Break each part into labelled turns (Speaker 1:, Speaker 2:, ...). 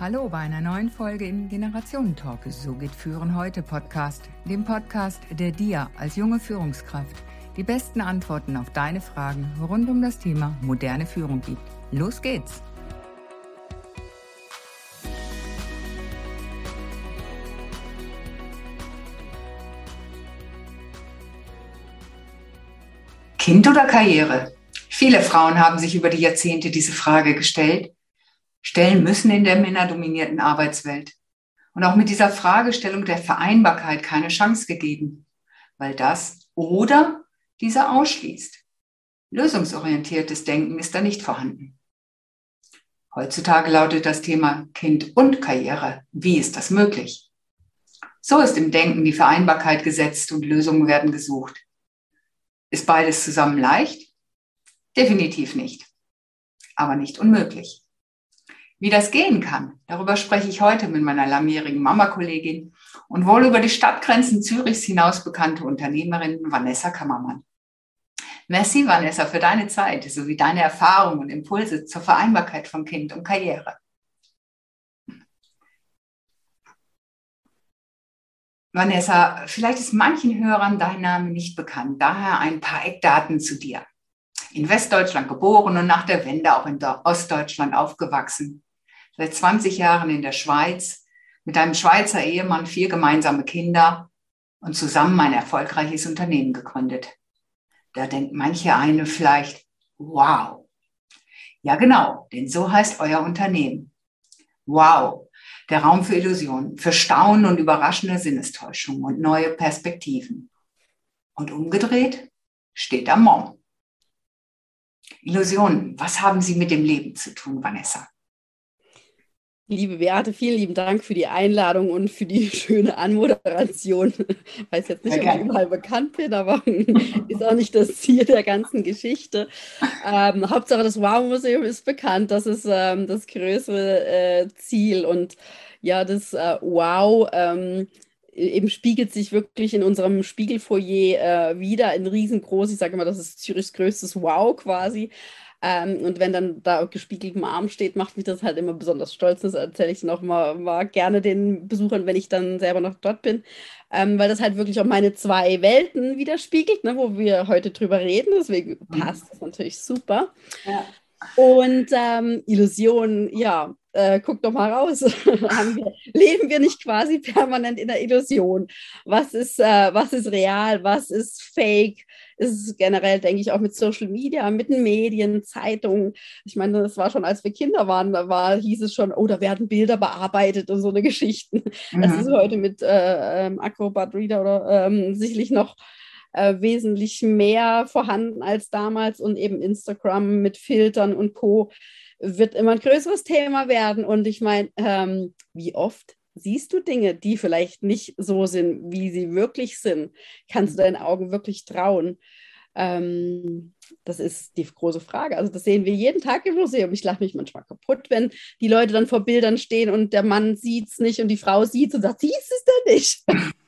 Speaker 1: Hallo bei einer neuen Folge im Generationentalk. So geht Führen heute Podcast, dem Podcast, der dir als junge Führungskraft die besten Antworten auf deine Fragen rund um das Thema moderne Führung gibt. Los geht's!
Speaker 2: Kind oder Karriere? Viele Frauen haben sich über die Jahrzehnte diese Frage gestellt, stellen müssen in der männerdominierten Arbeitswelt. Und auch mit dieser Fragestellung der Vereinbarkeit keine Chance gegeben, weil das oder dieser ausschließt. Lösungsorientiertes Denken ist da nicht vorhanden. Heutzutage lautet das Thema Kind und Karriere. Wie ist das möglich? So ist im Denken die Vereinbarkeit gesetzt und Lösungen werden gesucht. Ist beides zusammen leicht? Definitiv nicht. Aber nicht unmöglich. Wie das gehen kann, darüber spreche ich heute mit meiner langjährigen Mama-Kollegin und wohl über die Stadtgrenzen Zürichs hinaus bekannte Unternehmerin Vanessa Kammermann. Merci, Vanessa, für deine Zeit sowie deine Erfahrungen und Impulse zur Vereinbarkeit von Kind und Karriere. Vanessa, vielleicht ist manchen Hörern dein Name nicht bekannt, daher ein paar Eckdaten zu dir. In Westdeutschland geboren und nach der Wende auch in Ostdeutschland aufgewachsen. Seit 20 Jahren in der Schweiz, mit einem Schweizer Ehemann vier gemeinsame Kinder und zusammen ein erfolgreiches Unternehmen gegründet. Da denkt manche eine vielleicht, wow. Ja, genau, denn so heißt euer Unternehmen. Wow, der Raum für Illusionen, für Staunen und überraschende Sinnestäuschungen und neue Perspektiven. Und umgedreht steht da Mom. Illusionen, was haben sie mit dem Leben zu tun, Vanessa?
Speaker 3: Liebe Beate, vielen lieben Dank für die Einladung und für die schöne Anmoderation. Ich weiß jetzt nicht, ob ich überall bekannt bin, aber ist auch nicht das Ziel der ganzen Geschichte. Ähm, Hauptsache, das Wow-Museum ist bekannt. Das ist ähm, das größere äh, Ziel. Und ja, das äh, Wow ähm, eben spiegelt sich wirklich in unserem Spiegelfoyer äh, wieder in riesengroß. Ich sage immer, das ist Zürichs größtes Wow quasi. Ähm, und wenn dann da gespiegelt im Arm steht, macht mich das halt immer besonders stolz. Das erzähle ich noch mal, mal, gerne den Besuchern, wenn ich dann selber noch dort bin. Ähm, weil das halt wirklich auch meine zwei Welten widerspiegelt, ne, wo wir heute drüber reden. Deswegen mhm. passt das natürlich super. Ja. Und ähm, Illusionen, ja, äh, guck doch mal raus. wir, leben wir nicht quasi permanent in der Illusion? Was ist, äh, was ist real? Was ist fake? Ist generell, denke ich, auch mit Social Media, mit den Medien, Zeitungen. Ich meine, das war schon, als wir Kinder waren, da war, hieß es schon, oh, da werden Bilder bearbeitet und so eine Geschichten. Mhm. Das ist heute mit äh, ähm, Acrobat Reader oder ähm, sicherlich noch äh, wesentlich mehr vorhanden als damals und eben Instagram mit Filtern und Co. wird immer ein größeres Thema werden. Und ich meine, ähm, wie oft siehst du Dinge, die vielleicht nicht so sind, wie sie wirklich sind? Kannst du deinen Augen wirklich trauen? Ähm, das ist die große Frage. Also das sehen wir jeden Tag im Museum. Ich lache mich manchmal kaputt, wenn die Leute dann vor Bildern stehen und der Mann sieht es nicht und die Frau sieht es und sagt, siehst es denn nicht?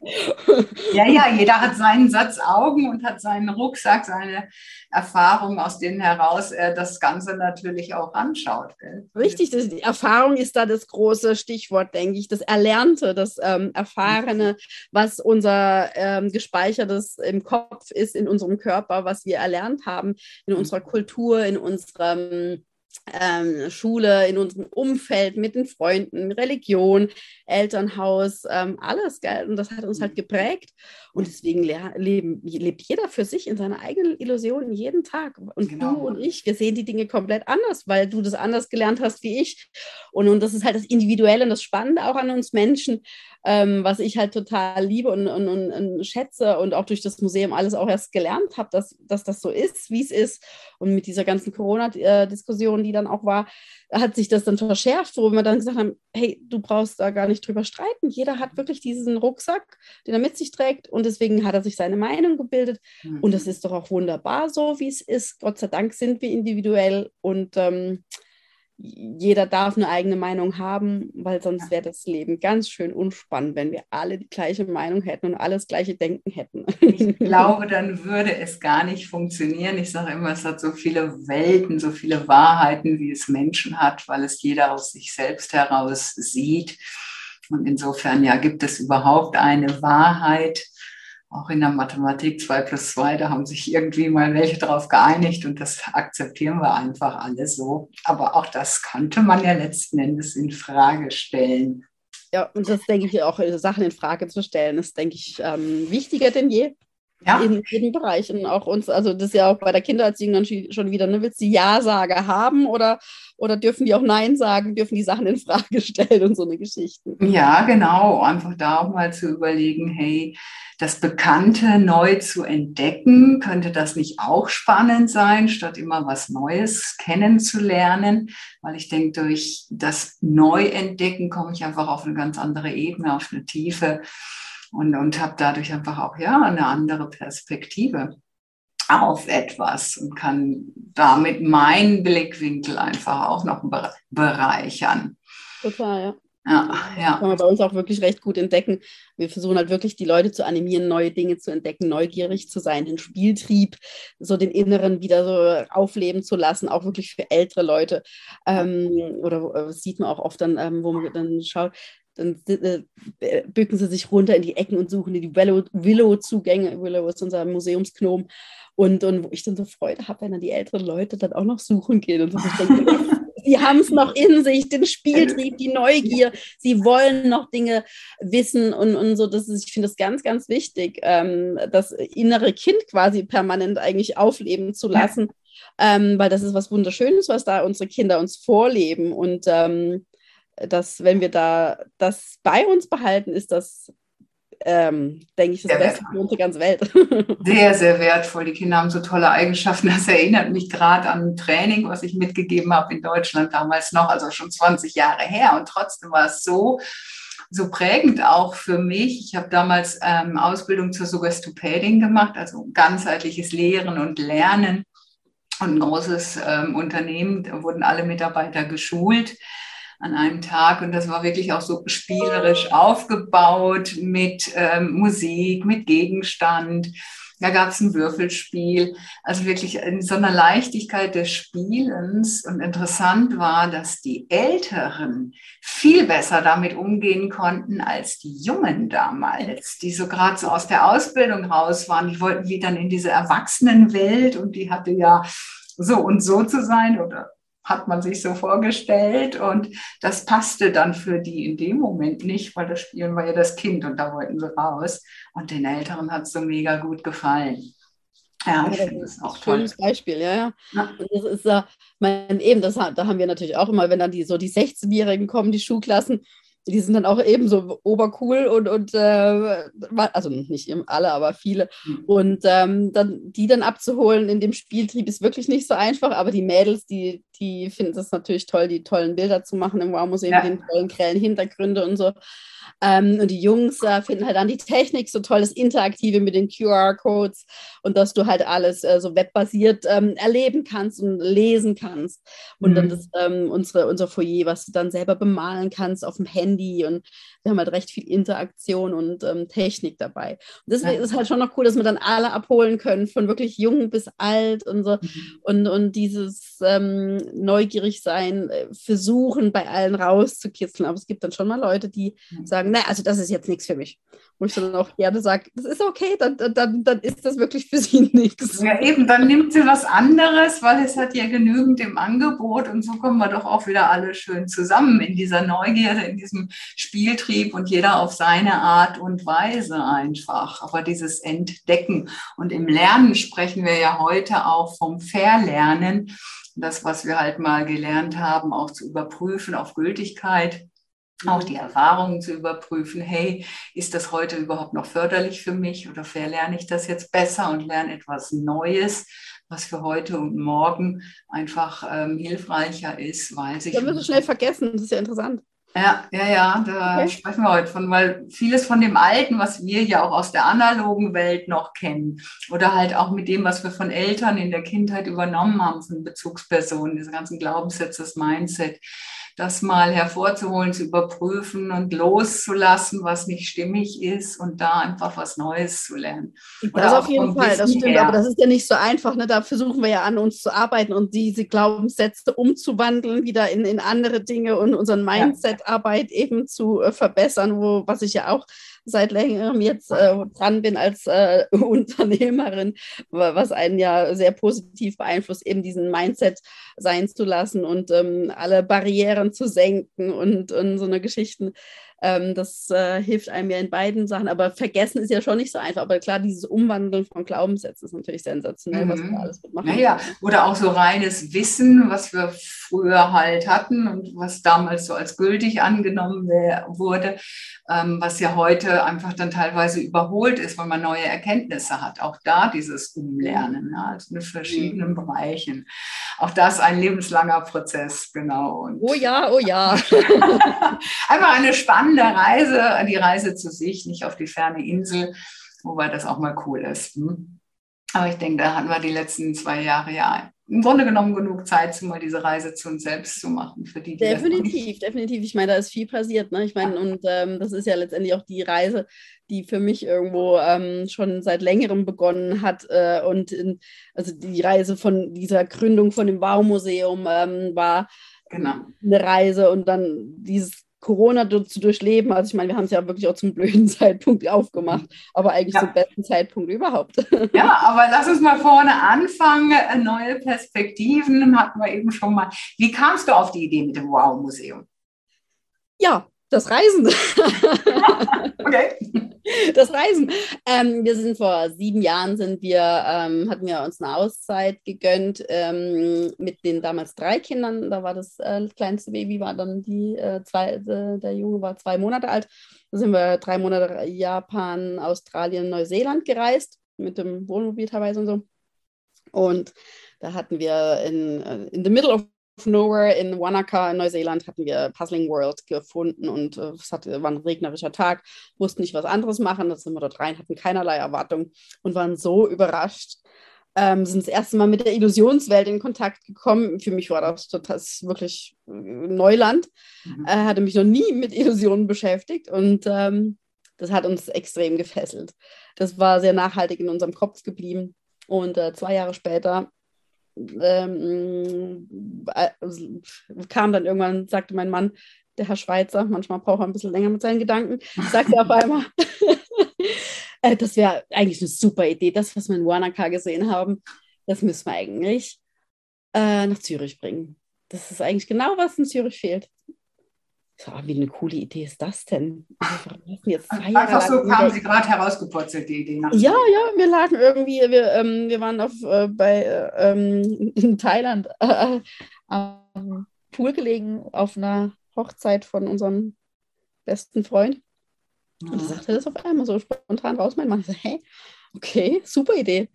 Speaker 2: Ja, ja, jeder hat seinen Satz Augen und hat seinen Rucksack, seine Erfahrung, aus denen heraus er das Ganze natürlich auch anschaut. Gell?
Speaker 3: Richtig, das, die Erfahrung ist da das große Stichwort, denke ich, das Erlernte, das ähm, Erfahrene, was unser ähm, gespeichertes im Kopf ist, in unserem Körper, was wir erlernt haben, in unserer Kultur, in unserem ähm, Schule, in unserem Umfeld, mit den Freunden, Religion, Elternhaus, ähm, alles, gell? Und das hat uns halt geprägt. Und deswegen leben, lebt jeder für sich in seiner eigenen Illusion jeden Tag. Und genau. du und ich, wir sehen die Dinge komplett anders, weil du das anders gelernt hast wie ich. Und, und das ist halt das Individuelle und das Spannende auch an uns Menschen, ähm, was ich halt total liebe und, und, und, und, schätze und auch durch das Museum alles auch erst gelernt habe, dass, dass das so ist, wie es ist. Und mit dieser ganzen Corona-Diskussion, die dann auch war, hat sich das dann verschärft, wo wir dann gesagt haben, hey, du brauchst da gar nicht drüber streiten. Jeder hat wirklich diesen Rucksack, den er mit sich trägt und deswegen hat er sich seine Meinung gebildet. Mhm. Und das ist doch auch wunderbar so, wie es ist. Gott sei Dank sind wir individuell und ähm, jeder darf eine eigene Meinung haben, weil sonst wäre das Leben ganz schön unspannend, wenn wir alle die gleiche Meinung hätten und alles gleiche Denken hätten.
Speaker 2: Ich glaube, dann würde es gar nicht funktionieren. Ich sage immer, es hat so viele Welten, so viele Wahrheiten, wie es Menschen hat, weil es jeder aus sich selbst heraus sieht. Und insofern ja, gibt es überhaupt eine Wahrheit auch in der Mathematik 2 plus 2, da haben sich irgendwie mal welche drauf geeinigt und das akzeptieren wir einfach alle so. Aber auch das könnte man ja letzten Endes in Frage stellen.
Speaker 3: Ja, und das denke ich auch, Sachen in Frage zu stellen, ist, denke ich, ähm, wichtiger denn je. Ja. In jedem Bereich. Und auch uns, also das ist ja auch bei der Kindererziehung dann schon wieder, ne, willst du Ja-Sage haben oder, oder dürfen die auch Nein sagen, dürfen die Sachen in Frage stellen und so eine Geschichte.
Speaker 2: Ja, genau. Einfach da auch mal zu überlegen, hey, das Bekannte neu zu entdecken, könnte das nicht auch spannend sein, statt immer was Neues kennenzulernen? Weil ich denke, durch das Neuentdecken komme ich einfach auf eine ganz andere Ebene, auf eine Tiefe und, und habe dadurch einfach auch ja eine andere Perspektive auf etwas und kann damit meinen Blickwinkel einfach auch noch bereichern.
Speaker 3: Total, ja. Ja, ja. Kann man bei uns auch wirklich recht gut entdecken. Wir versuchen halt wirklich die Leute zu animieren, neue Dinge zu entdecken, neugierig zu sein, den Spieltrieb, so den Inneren wieder so aufleben zu lassen, auch wirklich für ältere Leute. Ähm, oder äh, sieht man auch oft dann, ähm, wo man dann schaut, dann äh, bücken sie sich runter in die Ecken und suchen die Willow-Zugänge. Willow ist unser Museumsknom. Und, und wo ich dann so Freude habe, wenn dann die älteren Leute dann auch noch suchen gehen. Und so, denke, sie haben es noch in sich, den Spieltrieb, die Neugier. Sie wollen noch Dinge wissen und, und so. Das ist, ich finde das ganz, ganz wichtig, ähm, das innere Kind quasi permanent eigentlich aufleben zu lassen. Ja. Ähm, weil das ist was Wunderschönes, was da unsere Kinder uns vorleben. Und ähm, dass wenn wir da das bei uns behalten, ist das, ähm, denke ich, das sehr Beste für unsere ganze Welt.
Speaker 2: Sehr, sehr wertvoll. Die Kinder haben so tolle Eigenschaften. Das erinnert mich gerade an ein Training, was ich mitgegeben habe in Deutschland damals noch, also schon 20 Jahre her. Und trotzdem war es so, so prägend auch für mich. Ich habe damals ähm, Ausbildung zur Suggestopädin gemacht, also ganzheitliches Lehren und Lernen. Und ein großes ähm, Unternehmen, da wurden alle Mitarbeiter geschult an einem Tag und das war wirklich auch so spielerisch aufgebaut mit ähm, Musik, mit Gegenstand. Da gab es ein Würfelspiel, also wirklich in so einer Leichtigkeit des Spielens. Und interessant war, dass die Älteren viel besser damit umgehen konnten als die Jungen damals, die so gerade so aus der Ausbildung raus waren. Die wollten wieder in diese Erwachsenenwelt und die hatte ja so und so zu sein oder hat man sich so vorgestellt und das passte dann für die in dem Moment nicht, weil das Spielen war ja das Kind und da wollten sie raus und den Älteren hat es so mega gut gefallen.
Speaker 3: Ja, ich finde das auch toll. Schönes Beispiel, ja, ja. ja. Und das ist ja, mein, eben, das, da haben wir natürlich auch immer, wenn dann die so die 16-Jährigen kommen, die Schulklassen, die sind dann auch ebenso obercool und, und äh, also nicht alle, aber viele. Mhm. Und ähm, dann die dann abzuholen in dem Spieltrieb ist wirklich nicht so einfach, aber die Mädels, die, die finden es natürlich toll, die tollen Bilder zu machen im Wow-Museum ja. mit den tollen grellen Hintergründe und so. Ähm, und die Jungs äh, finden halt dann die Technik so toll, das Interaktive mit den QR-Codes und dass du halt alles äh, so webbasiert ähm, erleben kannst und lesen kannst. Und mhm. dann das, ähm, unsere, unser Foyer, was du dann selber bemalen kannst auf dem Handy. Und wir haben halt recht viel Interaktion und ähm, Technik dabei. Und deswegen ja. ist halt schon noch cool, dass wir dann alle abholen können, von wirklich jung bis alt und so. Mhm. Und, und dieses ähm, neugierig sein, äh, versuchen, bei allen rauszukitzeln. Aber es gibt dann schon mal Leute, die mhm. sagen, na, also das ist jetzt nichts für mich. Wo ich dann auch gerne sage, das ist okay, dann, dann, dann ist das wirklich für sie nichts.
Speaker 2: Ja, eben, dann nimmt sie was anderes, weil es hat ja genügend im Angebot und so kommen wir doch auch wieder alle schön zusammen in dieser Neugierde, in diesem Spieltrieb und jeder auf seine Art und Weise einfach. Aber dieses Entdecken und im Lernen sprechen wir ja heute auch vom Verlernen das, was wir halt mal gelernt haben, auch zu überprüfen auf Gültigkeit auch die Erfahrungen zu überprüfen, hey, ist das heute überhaupt noch förderlich für mich oder verlerne ich das jetzt besser und lerne etwas Neues, was für heute und morgen einfach ähm, hilfreicher ist, weil sich...
Speaker 3: Da wirst du schnell vergessen, das ist ja interessant.
Speaker 2: Ja, ja, ja, da okay. sprechen wir heute von, weil vieles von dem Alten, was wir ja auch aus der analogen Welt noch kennen oder halt auch mit dem, was wir von Eltern in der Kindheit übernommen haben, von Bezugspersonen, diese ganzen Glaubenssätze, das Mindset, das mal hervorzuholen, zu überprüfen und loszulassen, was nicht stimmig ist und da einfach was Neues zu lernen.
Speaker 3: Oder das auf jeden Fall, das stimmt, her. aber das ist ja nicht so einfach. Ne? Da versuchen wir ja an uns zu arbeiten und diese Glaubenssätze umzuwandeln, wieder in, in andere Dinge und unseren Mindset-Arbeit eben zu äh, verbessern, wo, was ich ja auch seit längerem jetzt äh, dran bin als äh, Unternehmerin, was einen ja sehr positiv beeinflusst, eben diesen Mindset sein zu lassen und ähm, alle Barrieren zu senken und, und so eine Geschichten. Ähm, das äh, hilft einem ja in beiden Sachen, aber vergessen ist ja schon nicht so einfach. Aber klar, dieses Umwandeln von Glaubenssätzen ist natürlich sensationell, mhm. was wir alles mitmachen.
Speaker 2: Naja, oder auch so reines Wissen, was wir früher halt hatten und was damals so als gültig angenommen wurde, ähm, was ja heute einfach dann teilweise überholt ist, weil man neue Erkenntnisse hat. Auch da dieses Umlernen, ja, also in verschiedenen mhm. Bereichen. Auch das ein lebenslanger Prozess, genau.
Speaker 3: Und oh ja, oh ja.
Speaker 2: einfach eine spannende spannende Reise, die Reise zu sich, nicht auf die ferne Insel, wobei das auch mal cool ist. Hm? Aber ich denke, da hatten wir die letzten zwei Jahre ja im Grunde genommen genug Zeit, mal diese Reise zu uns selbst zu machen. Für die, die
Speaker 3: definitiv, definitiv. Ich meine, da ist viel passiert. Ne? Ich meine, und ähm, das ist ja letztendlich auch die Reise, die für mich irgendwo ähm, schon seit längerem begonnen hat. Äh, und in, also die Reise von dieser Gründung von dem Baumuseum ähm, war genau. eine Reise und dann dieses Corona zu durchleben. Also ich meine, wir haben es ja wirklich auch zum blöden Zeitpunkt aufgemacht, aber eigentlich ja. zum besten Zeitpunkt überhaupt.
Speaker 2: Ja, aber lass uns mal vorne anfangen. Neue Perspektiven hatten wir eben schon mal. Wie kamst du auf die Idee mit dem Wow-Museum?
Speaker 3: Ja, das Reisen. okay. Das Reisen. Ähm, wir sind vor sieben Jahren sind wir, ähm, hatten wir uns eine Auszeit gegönnt ähm, mit den damals drei Kindern. Da war das äh, kleinste Baby, war dann die äh, zwei, äh, der Junge war zwei Monate alt. Da sind wir drei Monate Japan, Australien, Neuseeland gereist, mit dem Wohnmobil teilweise und so. Und da hatten wir in, äh, in the middle of Nowhere in Wanaka in Neuseeland hatten wir Puzzling World gefunden und äh, es hat, war ein regnerischer Tag, mussten nicht was anderes machen. Da sind wir dort rein, hatten keinerlei Erwartung und waren so überrascht. Ähm, sind das erste Mal mit der Illusionswelt in Kontakt gekommen. Für mich war das, das wirklich äh, Neuland. Mhm. Äh, hatte mich noch nie mit Illusionen beschäftigt und ähm, das hat uns extrem gefesselt. Das war sehr nachhaltig in unserem Kopf geblieben. Und äh, zwei Jahre später ähm, äh, kam dann irgendwann, sagte mein Mann, der Herr Schweizer, manchmal braucht er ein bisschen länger mit seinen Gedanken, sagte auf einmal, äh, das wäre eigentlich eine super Idee, das, was wir in Wanaka gesehen haben, das müssen wir eigentlich äh, nach Zürich bringen. Das ist eigentlich genau, was in Zürich fehlt. So, wie eine coole Idee ist das denn?
Speaker 2: Einfach so kamen Sie gerade herausgepurzelt, die Idee.
Speaker 3: Nach ja, ja, wir lagen irgendwie, wir, ähm, wir waren auf, äh, bei, äh, ähm, in Thailand äh, am Pool gelegen auf einer Hochzeit von unserem besten Freund. Und ich sagte das auf einmal so spontan raus. Mein Mann so, hey, okay, super Idee.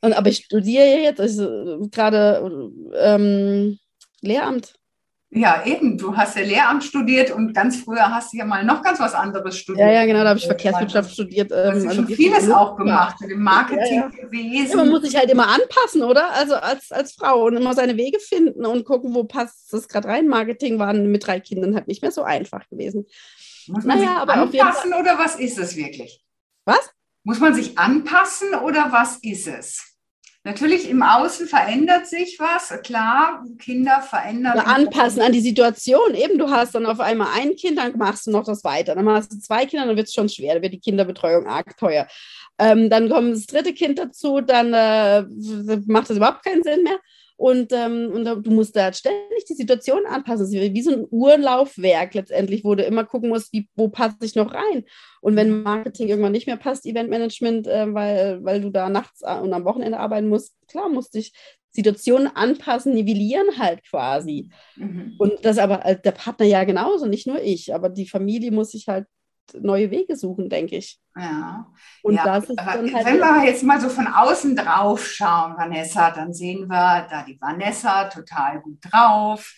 Speaker 3: Und, aber ich studiere jetzt also, gerade ähm, Lehramt
Speaker 2: ja, eben. Du hast ja Lehramt studiert und ganz früher hast du ja mal noch ganz was anderes studiert.
Speaker 3: Ja, ja, genau. Da habe ich Verkehrswirtschaft studiert.
Speaker 2: Ähm, also vieles auch gemacht mit dem Marketingwesen. Ja,
Speaker 3: ja. man muss sich halt immer anpassen, oder? Also als, als Frau und immer seine Wege finden und gucken, wo passt das gerade rein. Marketing war mit drei Kindern halt nicht mehr so einfach gewesen.
Speaker 2: Muss man naja, sich aber anpassen oder was ist es wirklich?
Speaker 3: Was?
Speaker 2: Muss man sich anpassen oder was ist es? Natürlich im Außen verändert sich was, klar, Kinder verändern.
Speaker 3: Oder anpassen an die Situation. Eben, du hast dann auf einmal ein Kind, dann machst du noch das weiter. Dann hast du zwei Kinder, dann wird es schon schwer, dann wird die Kinderbetreuung arg teuer. Ähm, dann kommt das dritte Kind dazu, dann äh, macht das überhaupt keinen Sinn mehr. Und, ähm, und du musst da ständig die Situation anpassen. Es ist wie so ein Urlaufwerk letztendlich, wo du immer gucken musst, wie, wo passe ich noch rein. Und wenn Marketing irgendwann nicht mehr passt, Eventmanagement, äh, weil, weil du da nachts äh, und am Wochenende arbeiten musst, klar musst dich Situationen anpassen, nivellieren halt quasi. Mhm. Und das aber äh, der Partner ja genauso, nicht nur ich, aber die Familie muss sich halt neue Wege suchen, denke ich.
Speaker 2: Ja.
Speaker 3: Und
Speaker 2: ja,
Speaker 3: das ist
Speaker 2: dann halt wenn wir jetzt mal so von außen drauf schauen, Vanessa, dann sehen wir da die Vanessa total gut drauf.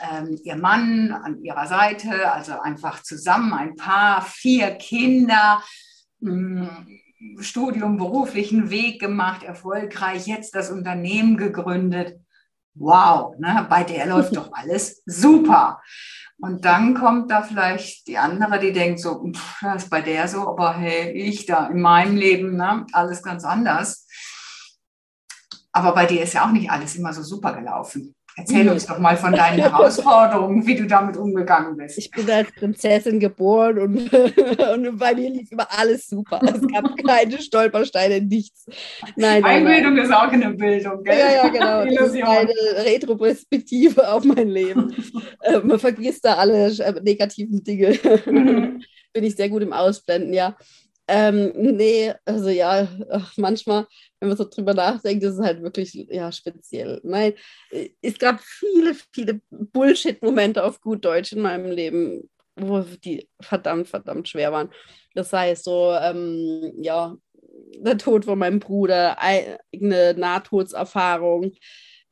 Speaker 2: Ähm, ihr Mann an ihrer Seite, also einfach zusammen ein Paar, vier Kinder, hm, Studium, beruflichen Weg gemacht, erfolgreich, jetzt das Unternehmen gegründet. Wow, ne? bei der läuft doch alles super. Und dann kommt da vielleicht die andere, die denkt so, pff, das ist bei der so, aber hey, ich da in meinem Leben, ne, alles ganz anders. Aber bei dir ist ja auch nicht alles immer so super gelaufen. Erzähl uns doch mal von deinen Herausforderungen, wie du damit umgegangen bist.
Speaker 3: Ich bin als Prinzessin geboren und, und bei mir lief immer alles super. Es gab keine Stolpersteine, nichts.
Speaker 2: Nein, Einbildung nein. ist auch eine Bildung,
Speaker 3: gell? Ja, ja, genau. Das ist eine Retroperspektive auf mein Leben. Äh, man vergisst da alle äh, negativen Dinge. Mhm. bin ich sehr gut im Ausblenden, ja. Ähm, nee, also ja, manchmal, wenn man so drüber nachdenkt, ist es halt wirklich ja, speziell. Nein, es gab viele, viele Bullshit-Momente auf gut Deutsch in meinem Leben, wo die verdammt, verdammt schwer waren. Das heißt so, ähm, ja, der Tod von meinem Bruder, eigene Nahtodserfahrung,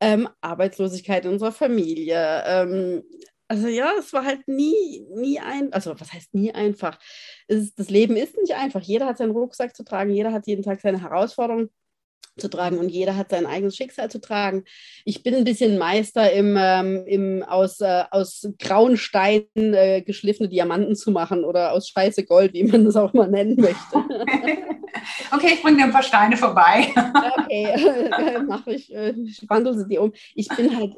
Speaker 3: ähm, Arbeitslosigkeit in unserer Familie, ähm, also ja, es war halt nie, nie ein, also was heißt nie einfach? Ist, das Leben ist nicht einfach. Jeder hat seinen Rucksack zu tragen, jeder hat jeden Tag seine Herausforderungen zu tragen und jeder hat sein eigenes Schicksal zu tragen. Ich bin ein bisschen Meister im, ähm, im aus, äh, aus grauen Steinen äh, geschliffene Diamanten zu machen oder aus scheiße Gold, wie man das auch mal nennen möchte.
Speaker 2: okay, ich bringe dir ein paar Steine vorbei.
Speaker 3: okay, mache ich, äh, ich wandle sie dir um. Ich bin halt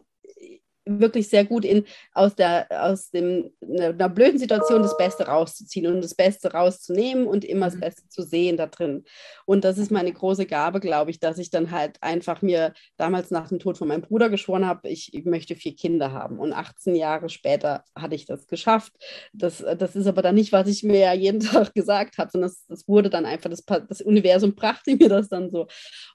Speaker 3: wirklich sehr gut in, aus, der, aus dem, einer blöden Situation das Beste rauszuziehen und das Beste rauszunehmen und immer das mhm. Beste zu sehen da drin. Und das ist meine große Gabe, glaube ich, dass ich dann halt einfach mir damals nach dem Tod von meinem Bruder geschworen habe, ich, ich möchte vier Kinder haben. Und 18 Jahre später hatte ich das geschafft. Das, das ist aber dann nicht, was ich mir ja jeden Tag gesagt habe, sondern das, das wurde dann einfach, das, das Universum brachte mir das dann so.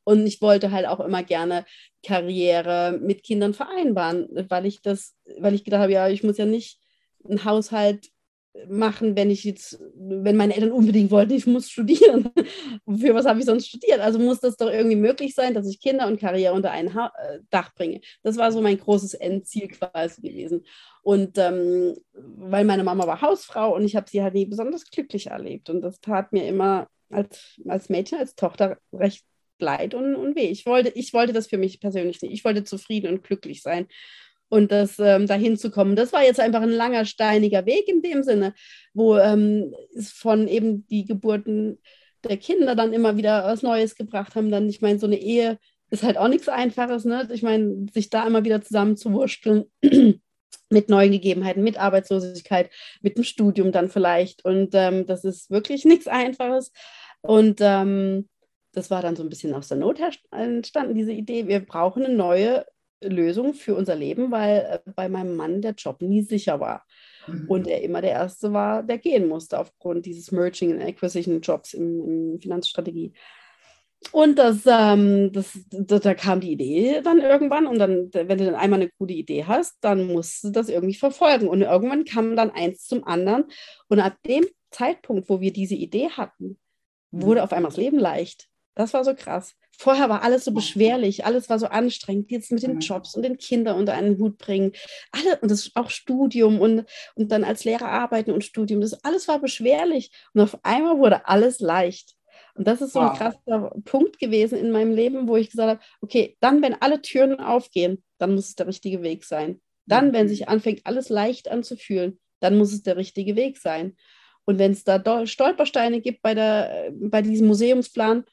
Speaker 3: Und ich wollte halt auch immer gerne Karriere mit Kindern vereinbaren, weil ich das, weil ich gedacht habe, ja, ich muss ja nicht einen Haushalt machen, wenn ich jetzt, wenn meine Eltern unbedingt wollten, ich muss studieren. Für was habe ich sonst studiert? Also muss das doch irgendwie möglich sein, dass ich Kinder und Karriere unter ein ha äh, Dach bringe. Das war so mein großes Endziel quasi gewesen. Und ähm, weil meine Mama war Hausfrau und ich habe sie halt nie besonders glücklich erlebt. Und das tat mir immer als, als Mädchen, als Tochter recht leid und, und weh. Ich wollte, ich wollte das für mich persönlich nicht. Ich wollte zufrieden und glücklich sein. Und das ähm, dahin zu kommen, das war jetzt einfach ein langer, steiniger Weg in dem Sinne, wo ähm, von eben die Geburten der Kinder dann immer wieder was Neues gebracht haben. Dann, ich meine, so eine Ehe ist halt auch nichts Einfaches, ne? Ich meine, sich da immer wieder zusammenzuwurschteln mit neuen Gegebenheiten, mit Arbeitslosigkeit, mit dem Studium dann vielleicht. Und ähm, das ist wirklich nichts Einfaches. Und ähm, das war dann so ein bisschen aus der Not entstanden, diese Idee, wir brauchen eine neue Lösung für unser Leben, weil äh, bei meinem Mann der Job nie sicher war. Mhm. Und er immer der Erste war, der gehen musste aufgrund dieses Merging and Acquisition Jobs in, in Finanzstrategie. Und das, ähm, das, das, da kam die Idee dann irgendwann und dann, wenn du dann einmal eine gute Idee hast, dann musst du das irgendwie verfolgen. Und irgendwann kam dann eins zum anderen. Und ab dem Zeitpunkt, wo wir diese Idee hatten, wurde mhm. auf einmal das Leben leicht. Das war so krass. Vorher war alles so beschwerlich, alles war so anstrengend. Jetzt mit den mhm. Jobs und den Kindern unter einen Hut bringen. Alle, und das auch Studium und, und dann als Lehrer arbeiten und Studium. Das alles war beschwerlich. Und auf einmal wurde alles leicht. Und das ist so wow. ein krasser Punkt gewesen in meinem Leben, wo ich gesagt habe, okay, dann, wenn alle Türen aufgehen, dann muss es der richtige Weg sein. Dann, wenn mhm. sich anfängt, alles leicht anzufühlen, dann muss es der richtige Weg sein. Und wenn es da Stolpersteine gibt bei, der, bei diesem Museumsplan,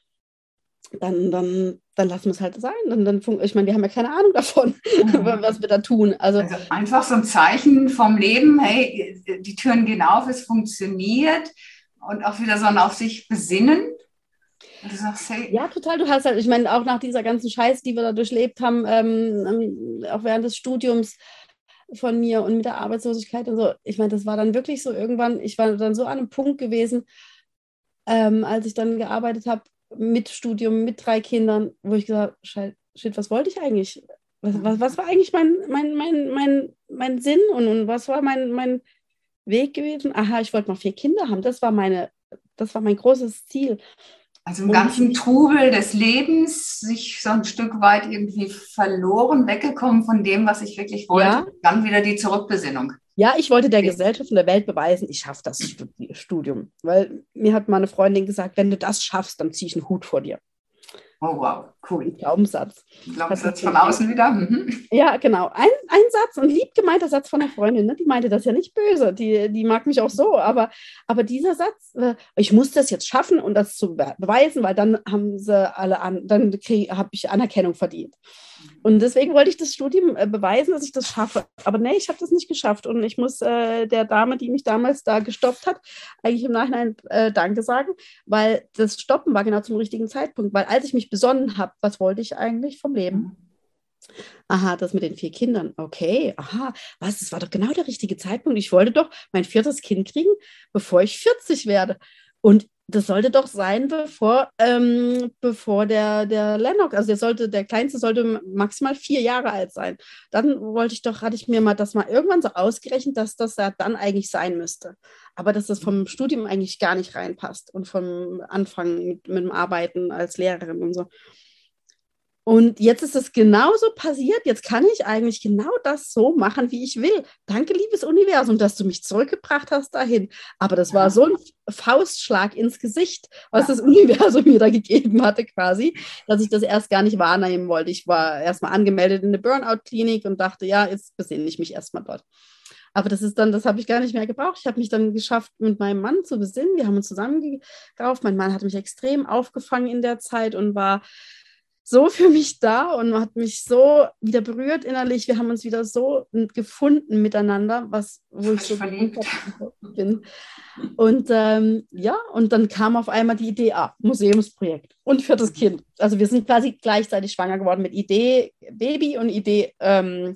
Speaker 3: dann, dann, dann lassen wir es halt sein. Dann, dann, ich meine, wir haben ja keine Ahnung davon, mhm. was wir da tun. Also, also,
Speaker 2: einfach so ein Zeichen vom Leben, hey, die Türen gehen auf, es funktioniert und auch wieder so ein auf sich besinnen.
Speaker 3: Sagst, hey. Ja, total. Du hast halt, ich meine, auch nach dieser ganzen Scheiß, die wir da durchlebt haben, ähm, ähm, auch während des Studiums von mir und mit der Arbeitslosigkeit und so, ich meine, das war dann wirklich so irgendwann, ich war dann so an einem Punkt gewesen, ähm, als ich dann gearbeitet habe, mit Studium, mit drei Kindern, wo ich gesagt habe, shit, was wollte ich eigentlich? Was, was, was war eigentlich mein, mein, mein, mein, mein Sinn und, und was war mein, mein, Weg gewesen. Aha, ich wollte mal vier Kinder haben. Das war meine, das war mein großes Ziel.
Speaker 2: Also im ganzen Trubel des Lebens sich so ein Stück weit irgendwie verloren, weggekommen von dem, was ich wirklich wollte. Ja. Dann wieder die Zurückbesinnung.
Speaker 3: Ja, ich wollte der Gesellschaft und der Welt beweisen, ich schaffe das Studium. Weil mir hat meine Freundin gesagt, wenn du das schaffst, dann ziehe ich einen Hut vor dir.
Speaker 2: Oh wow, cool.
Speaker 3: Glaubenssatz.
Speaker 2: Glaubenssatz von außen wieder. Mhm.
Speaker 3: Ja, genau. Ein, ein Satz, ein lieb gemeinter Satz von der Freundin. Ne? Die meinte das ja nicht böse. Die, die mag mich auch so. Aber, aber dieser Satz, äh, ich muss das jetzt schaffen und das zu beweisen, weil dann haben sie alle an, dann habe ich Anerkennung verdient. Und deswegen wollte ich das Studium äh, beweisen, dass ich das schaffe. Aber nee, ich habe das nicht geschafft. Und ich muss äh, der Dame, die mich damals da gestoppt hat, eigentlich im Nachhinein äh, Danke sagen, weil das Stoppen war genau zum richtigen Zeitpunkt. Weil als ich mich besonnen habe, was wollte ich eigentlich vom Leben? Aha, das mit den vier Kindern. Okay, aha, was, das war doch genau der richtige Zeitpunkt. Ich wollte doch mein viertes Kind kriegen, bevor ich 40 werde. Und das sollte doch sein, bevor, ähm, bevor der, der Lennox, also der sollte, der Kleinste sollte maximal vier Jahre alt sein. Dann wollte ich doch, hatte ich mir mal das mal irgendwann so ausgerechnet, dass das ja dann eigentlich sein müsste. Aber dass das vom Studium eigentlich gar nicht reinpasst und vom Anfang mit, mit dem Arbeiten als Lehrerin und so. Und jetzt ist es genauso passiert. Jetzt kann ich eigentlich genau das so machen, wie ich will. Danke, liebes Universum, dass du mich zurückgebracht hast dahin. Aber das war so ein Faustschlag ins Gesicht, was das Universum mir da gegeben hatte, quasi, dass ich das erst gar nicht wahrnehmen wollte. Ich war erstmal angemeldet in eine Burnout-Klinik und dachte, ja, jetzt besinne ich mich erstmal dort. Aber das ist dann, das habe ich gar nicht mehr gebraucht. Ich habe mich dann geschafft, mit meinem Mann zu besinnen. Wir haben uns zusammengerauft. Mein Mann hat mich extrem aufgefangen in der Zeit und war so für mich da und hat mich so wieder berührt innerlich. Wir haben uns wieder so gefunden miteinander, was, wo ich so verliebt bin. Und ähm, ja, und dann kam auf einmal die Idee, ah, Museumsprojekt und viertes Kind. Also wir sind quasi gleichzeitig schwanger geworden mit Idee Baby und Idee ähm,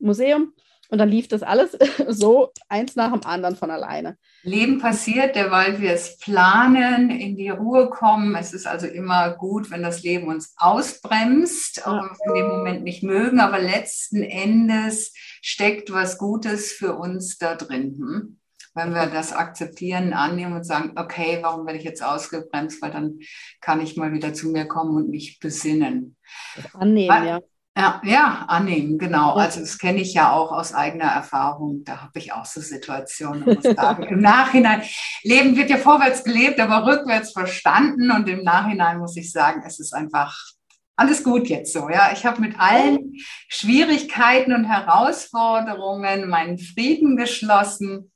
Speaker 3: Museum. Und dann lief das alles so eins nach dem anderen von alleine.
Speaker 2: Leben passiert, weil wir es planen, in die Ruhe kommen. Es ist also immer gut, wenn das Leben uns ausbremst, auch wenn wir es in dem Moment nicht mögen. Aber letzten Endes steckt was Gutes für uns da drin. Hm? Wenn wir das akzeptieren, annehmen und sagen, okay, warum werde ich jetzt ausgebremst? Weil dann kann ich mal wieder zu mir kommen und mich besinnen.
Speaker 3: Annehmen, ja.
Speaker 2: Ja, ja, annehmen, genau. Also das kenne ich ja auch aus eigener Erfahrung. Da habe ich auch so Situationen. Muss sagen. Im Nachhinein, Leben wird ja vorwärts gelebt, aber rückwärts verstanden. Und im Nachhinein muss ich sagen, es ist einfach alles gut jetzt so. Ja, ich habe mit allen Schwierigkeiten und Herausforderungen meinen Frieden geschlossen.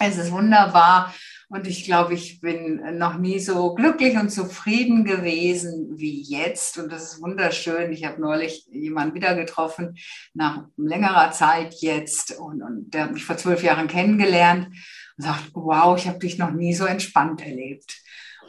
Speaker 2: Es ist wunderbar. Und ich glaube, ich bin noch nie so glücklich und zufrieden gewesen wie jetzt. Und das ist wunderschön. Ich habe neulich jemanden wieder getroffen, nach längerer Zeit jetzt. Und, und der hat mich vor zwölf Jahren kennengelernt und sagt, wow, ich habe dich noch nie so entspannt erlebt.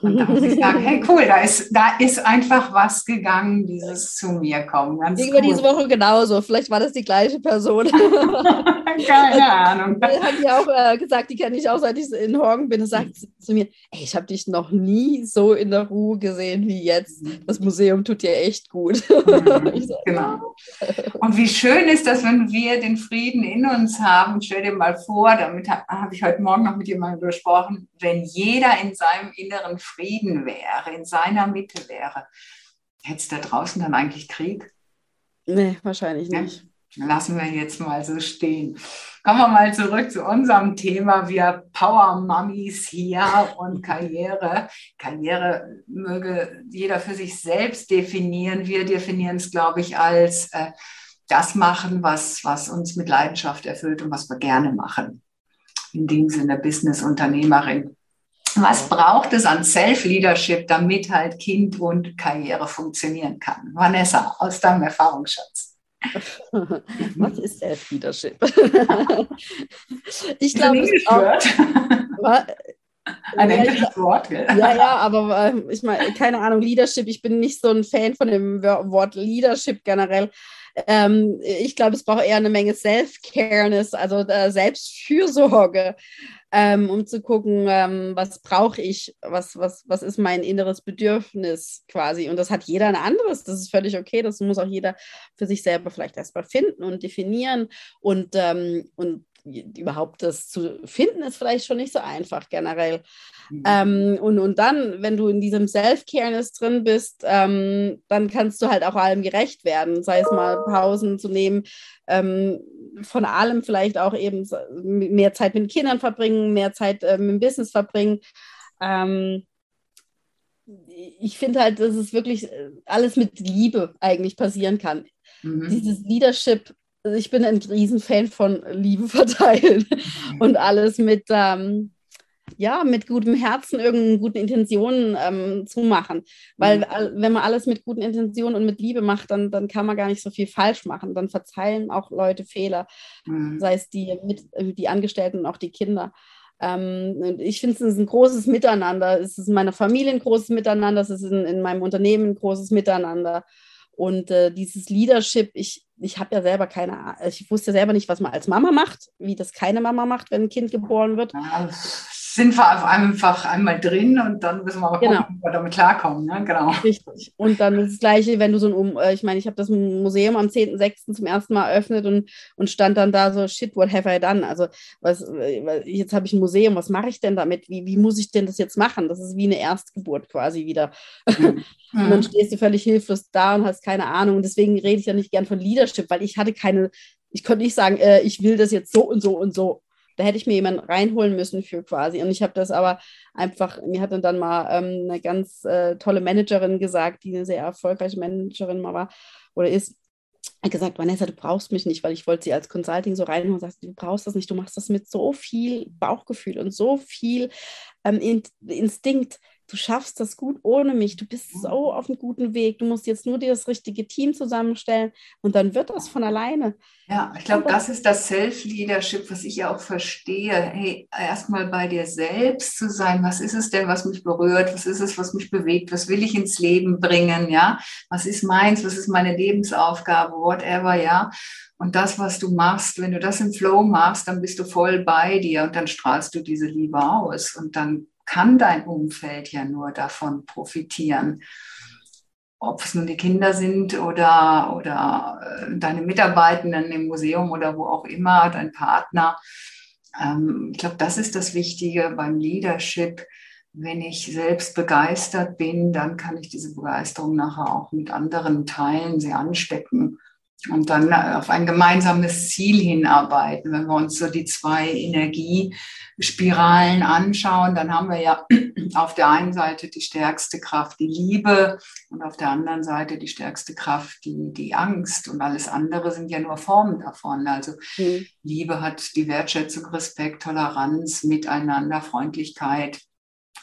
Speaker 2: Und da muss ich sagen, hey cool, da ist, da ist einfach was gegangen, dieses zu mir kommen.
Speaker 3: Ganz Ging cool. diese Woche genauso. Vielleicht war das die gleiche Person.
Speaker 2: Keine Ahnung.
Speaker 3: Die hat ja auch äh, gesagt, die kenne ich auch, seit ich in Horgen bin. Und sagt sie zu mir, ey, ich habe dich noch nie so in der Ruhe gesehen wie jetzt. Das Museum tut dir echt gut.
Speaker 2: Mhm, so, genau. Und wie schön ist das, wenn wir den Frieden in uns haben. Stell dir mal vor, damit habe hab ich heute Morgen noch mit jemandem gesprochen, wenn jeder in seinem inneren Frieden wäre, in seiner Mitte wäre, hätte es da draußen dann eigentlich Krieg?
Speaker 3: Nee, wahrscheinlich nicht.
Speaker 2: Lassen wir jetzt mal so stehen. Kommen wir mal zurück zu unserem Thema. Wir Power Mummies hier und Karriere. Karriere möge jeder für sich selbst definieren. Wir definieren es, glaube ich, als äh, das machen, was, was uns mit Leidenschaft erfüllt und was wir gerne machen. In dem Sinne Business-Unternehmerin. Was braucht es an Self-Leadership, damit halt Kind und Karriere funktionieren kann? Vanessa, aus deinem Erfahrungsschatz.
Speaker 3: Was ist Self-Leadership? ich glaube, es auch,
Speaker 2: ein englisches Wort, gell?
Speaker 3: Ja, ja, aber äh, ich meine, keine Ahnung, Leadership, ich bin nicht so ein Fan von dem Wort Leadership generell. Ähm, ich glaube, es braucht eher eine Menge Self-Careness, also äh, Selbstfürsorge ähm, um zu gucken, ähm, was brauche ich, was, was, was ist mein inneres Bedürfnis quasi. Und das hat jeder ein anderes, das ist völlig okay, das muss auch jeder für sich selber vielleicht erstmal finden und definieren und, ähm, und überhaupt das zu finden, ist vielleicht schon nicht so einfach generell. Mhm. Ähm, und, und dann, wenn du in diesem Self-Careness drin bist, ähm, dann kannst du halt auch allem gerecht werden, sei es mal Pausen zu nehmen, ähm, von allem vielleicht auch eben mehr Zeit mit Kindern verbringen, mehr Zeit äh, mit dem Business verbringen. Ähm, ich finde halt, dass es wirklich äh, alles mit Liebe eigentlich passieren kann. Mhm. Dieses Leadership, also ich bin ein Riesenfan von Liebe verteilen mhm. und alles mit, ähm, ja, mit gutem Herzen, irgendeinen guten Intentionen ähm, zu machen. Weil mhm. wenn man alles mit guten Intentionen und mit Liebe macht, dann, dann kann man gar nicht so viel falsch machen. Dann verzeihen auch Leute Fehler, mhm. sei es die, mit, die Angestellten und auch die Kinder. Ähm, ich finde, es ist ein großes Miteinander. Es ist in meiner Familie ein großes Miteinander, es ist in, in meinem Unternehmen ein großes Miteinander. Und äh, dieses Leadership, ich, ich habe ja selber keine Ahnung, ich wusste selber nicht, was man als Mama macht, wie das keine Mama macht, wenn ein Kind geboren wird.
Speaker 2: Ja, sind wir einfach einmal drin und dann müssen wir mal genau. gucken, wie wir damit klarkommen. Ne? Genau.
Speaker 3: Richtig. Und dann das Gleiche, wenn du so ein, äh, ich meine, ich habe das Museum am 10.06. zum ersten Mal eröffnet und, und stand dann da so, shit, what have I done? Also, was, äh, jetzt habe ich ein Museum, was mache ich denn damit? Wie, wie muss ich denn das jetzt machen? Das ist wie eine Erstgeburt quasi wieder. Mhm. und dann stehst du völlig hilflos da und hast keine Ahnung. Und deswegen rede ich ja nicht gern von Leadership, weil ich hatte keine, ich konnte nicht sagen, äh, ich will das jetzt so und so und so. Da hätte ich mir jemanden reinholen müssen für quasi. Und ich habe das aber einfach, mir hat dann mal ähm, eine ganz äh, tolle Managerin gesagt, die eine sehr erfolgreiche Managerin mal war oder ist, hat gesagt, Vanessa, du brauchst mich nicht, weil ich wollte sie als Consulting so reinholen. Und sagst, du brauchst das nicht, du machst das mit so viel Bauchgefühl und so viel ähm, Instinkt du schaffst das gut ohne mich, du bist so auf einem guten Weg, du musst jetzt nur dir das richtige Team zusammenstellen und dann wird das von alleine.
Speaker 2: Ja, ich glaube, das ist das Self-Leadership, was ich ja auch verstehe. Hey, erstmal bei dir selbst zu sein, was ist es denn, was mich berührt, was ist es, was mich bewegt, was will ich ins Leben bringen, ja, was ist meins, was ist meine Lebensaufgabe, whatever, ja. Und das, was du machst, wenn du das im Flow machst, dann bist du voll bei dir und dann strahlst du diese Liebe aus und dann kann dein Umfeld ja nur davon profitieren. Ob es nun die Kinder sind oder, oder äh, deine Mitarbeitenden im Museum oder wo auch immer, dein Partner. Ähm, ich glaube, das ist das Wichtige beim Leadership. Wenn ich selbst begeistert bin, dann kann ich diese Begeisterung nachher auch mit anderen teilen, sie anstecken und dann auf ein gemeinsames Ziel hinarbeiten. Wenn wir uns so die zwei Energiespiralen anschauen, dann haben wir ja auf der einen Seite die stärkste Kraft, die Liebe, und auf der anderen Seite die stärkste Kraft, die, die Angst. Und alles andere sind ja nur Formen davon. Also mhm. Liebe hat die Wertschätzung, Respekt, Toleranz, Miteinander, Freundlichkeit,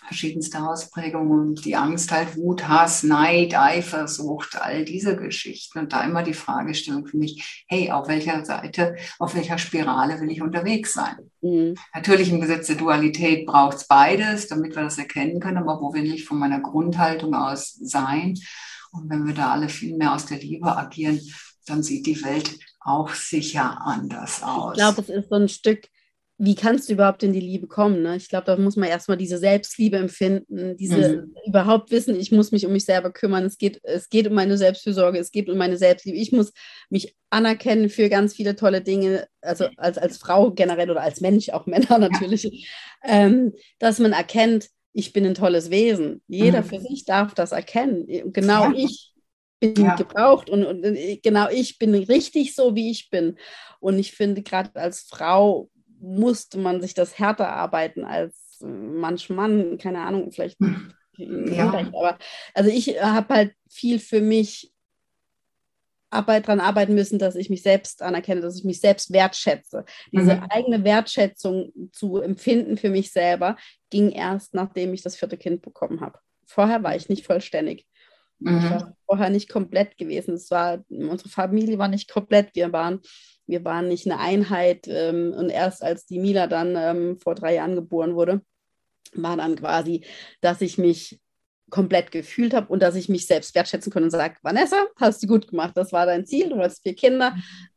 Speaker 2: verschiedenste Ausprägungen, die Angst halt Wut, Hass, Neid, Eifersucht, all diese Geschichten. Und da immer die Fragestellung für mich, hey, auf welcher Seite, auf welcher Spirale will ich unterwegs sein? Mhm. Natürlich im Gesetz der Dualität braucht es beides, damit wir das erkennen können, aber wo will ich von meiner Grundhaltung aus sein? Und wenn wir da alle viel mehr aus der Liebe agieren, dann sieht die Welt auch sicher anders aus.
Speaker 3: Ich glaube, es ist so ein Stück wie kannst du überhaupt in die Liebe kommen? Ne? Ich glaube, da muss man erstmal diese Selbstliebe empfinden, diese mhm. überhaupt wissen, ich muss mich um mich selber kümmern. Es geht, es geht um meine Selbstfürsorge, es geht um meine Selbstliebe. Ich muss mich anerkennen für ganz viele tolle Dinge, also als, als Frau generell oder als Mensch, auch Männer natürlich, ähm, dass man erkennt, ich bin ein tolles Wesen. Jeder mhm. für sich darf das erkennen. Genau ja. ich bin ja. gebraucht und, und, genau ich bin richtig so, wie ich bin. Und ich finde, gerade als Frau musste man sich das härter arbeiten als manch Mann, keine Ahnung, vielleicht hm. ja. Recht, aber also ich habe halt viel für mich Arbeit daran arbeiten müssen, dass ich mich selbst anerkenne, dass ich mich selbst wertschätze. Diese mhm. eigene Wertschätzung zu empfinden für mich selber ging erst, nachdem ich das vierte Kind bekommen habe. Vorher war ich nicht vollständig. Mhm. Ich war vorher nicht komplett gewesen. Es war, unsere Familie war nicht komplett. Wir waren wir waren nicht eine Einheit. Ähm, und erst als die Mila dann ähm, vor drei Jahren geboren wurde, war dann quasi, dass ich mich komplett gefühlt habe und dass ich mich selbst wertschätzen konnte und sage, Vanessa, hast du gut gemacht, das war dein Ziel, du wolltest vier Kinder,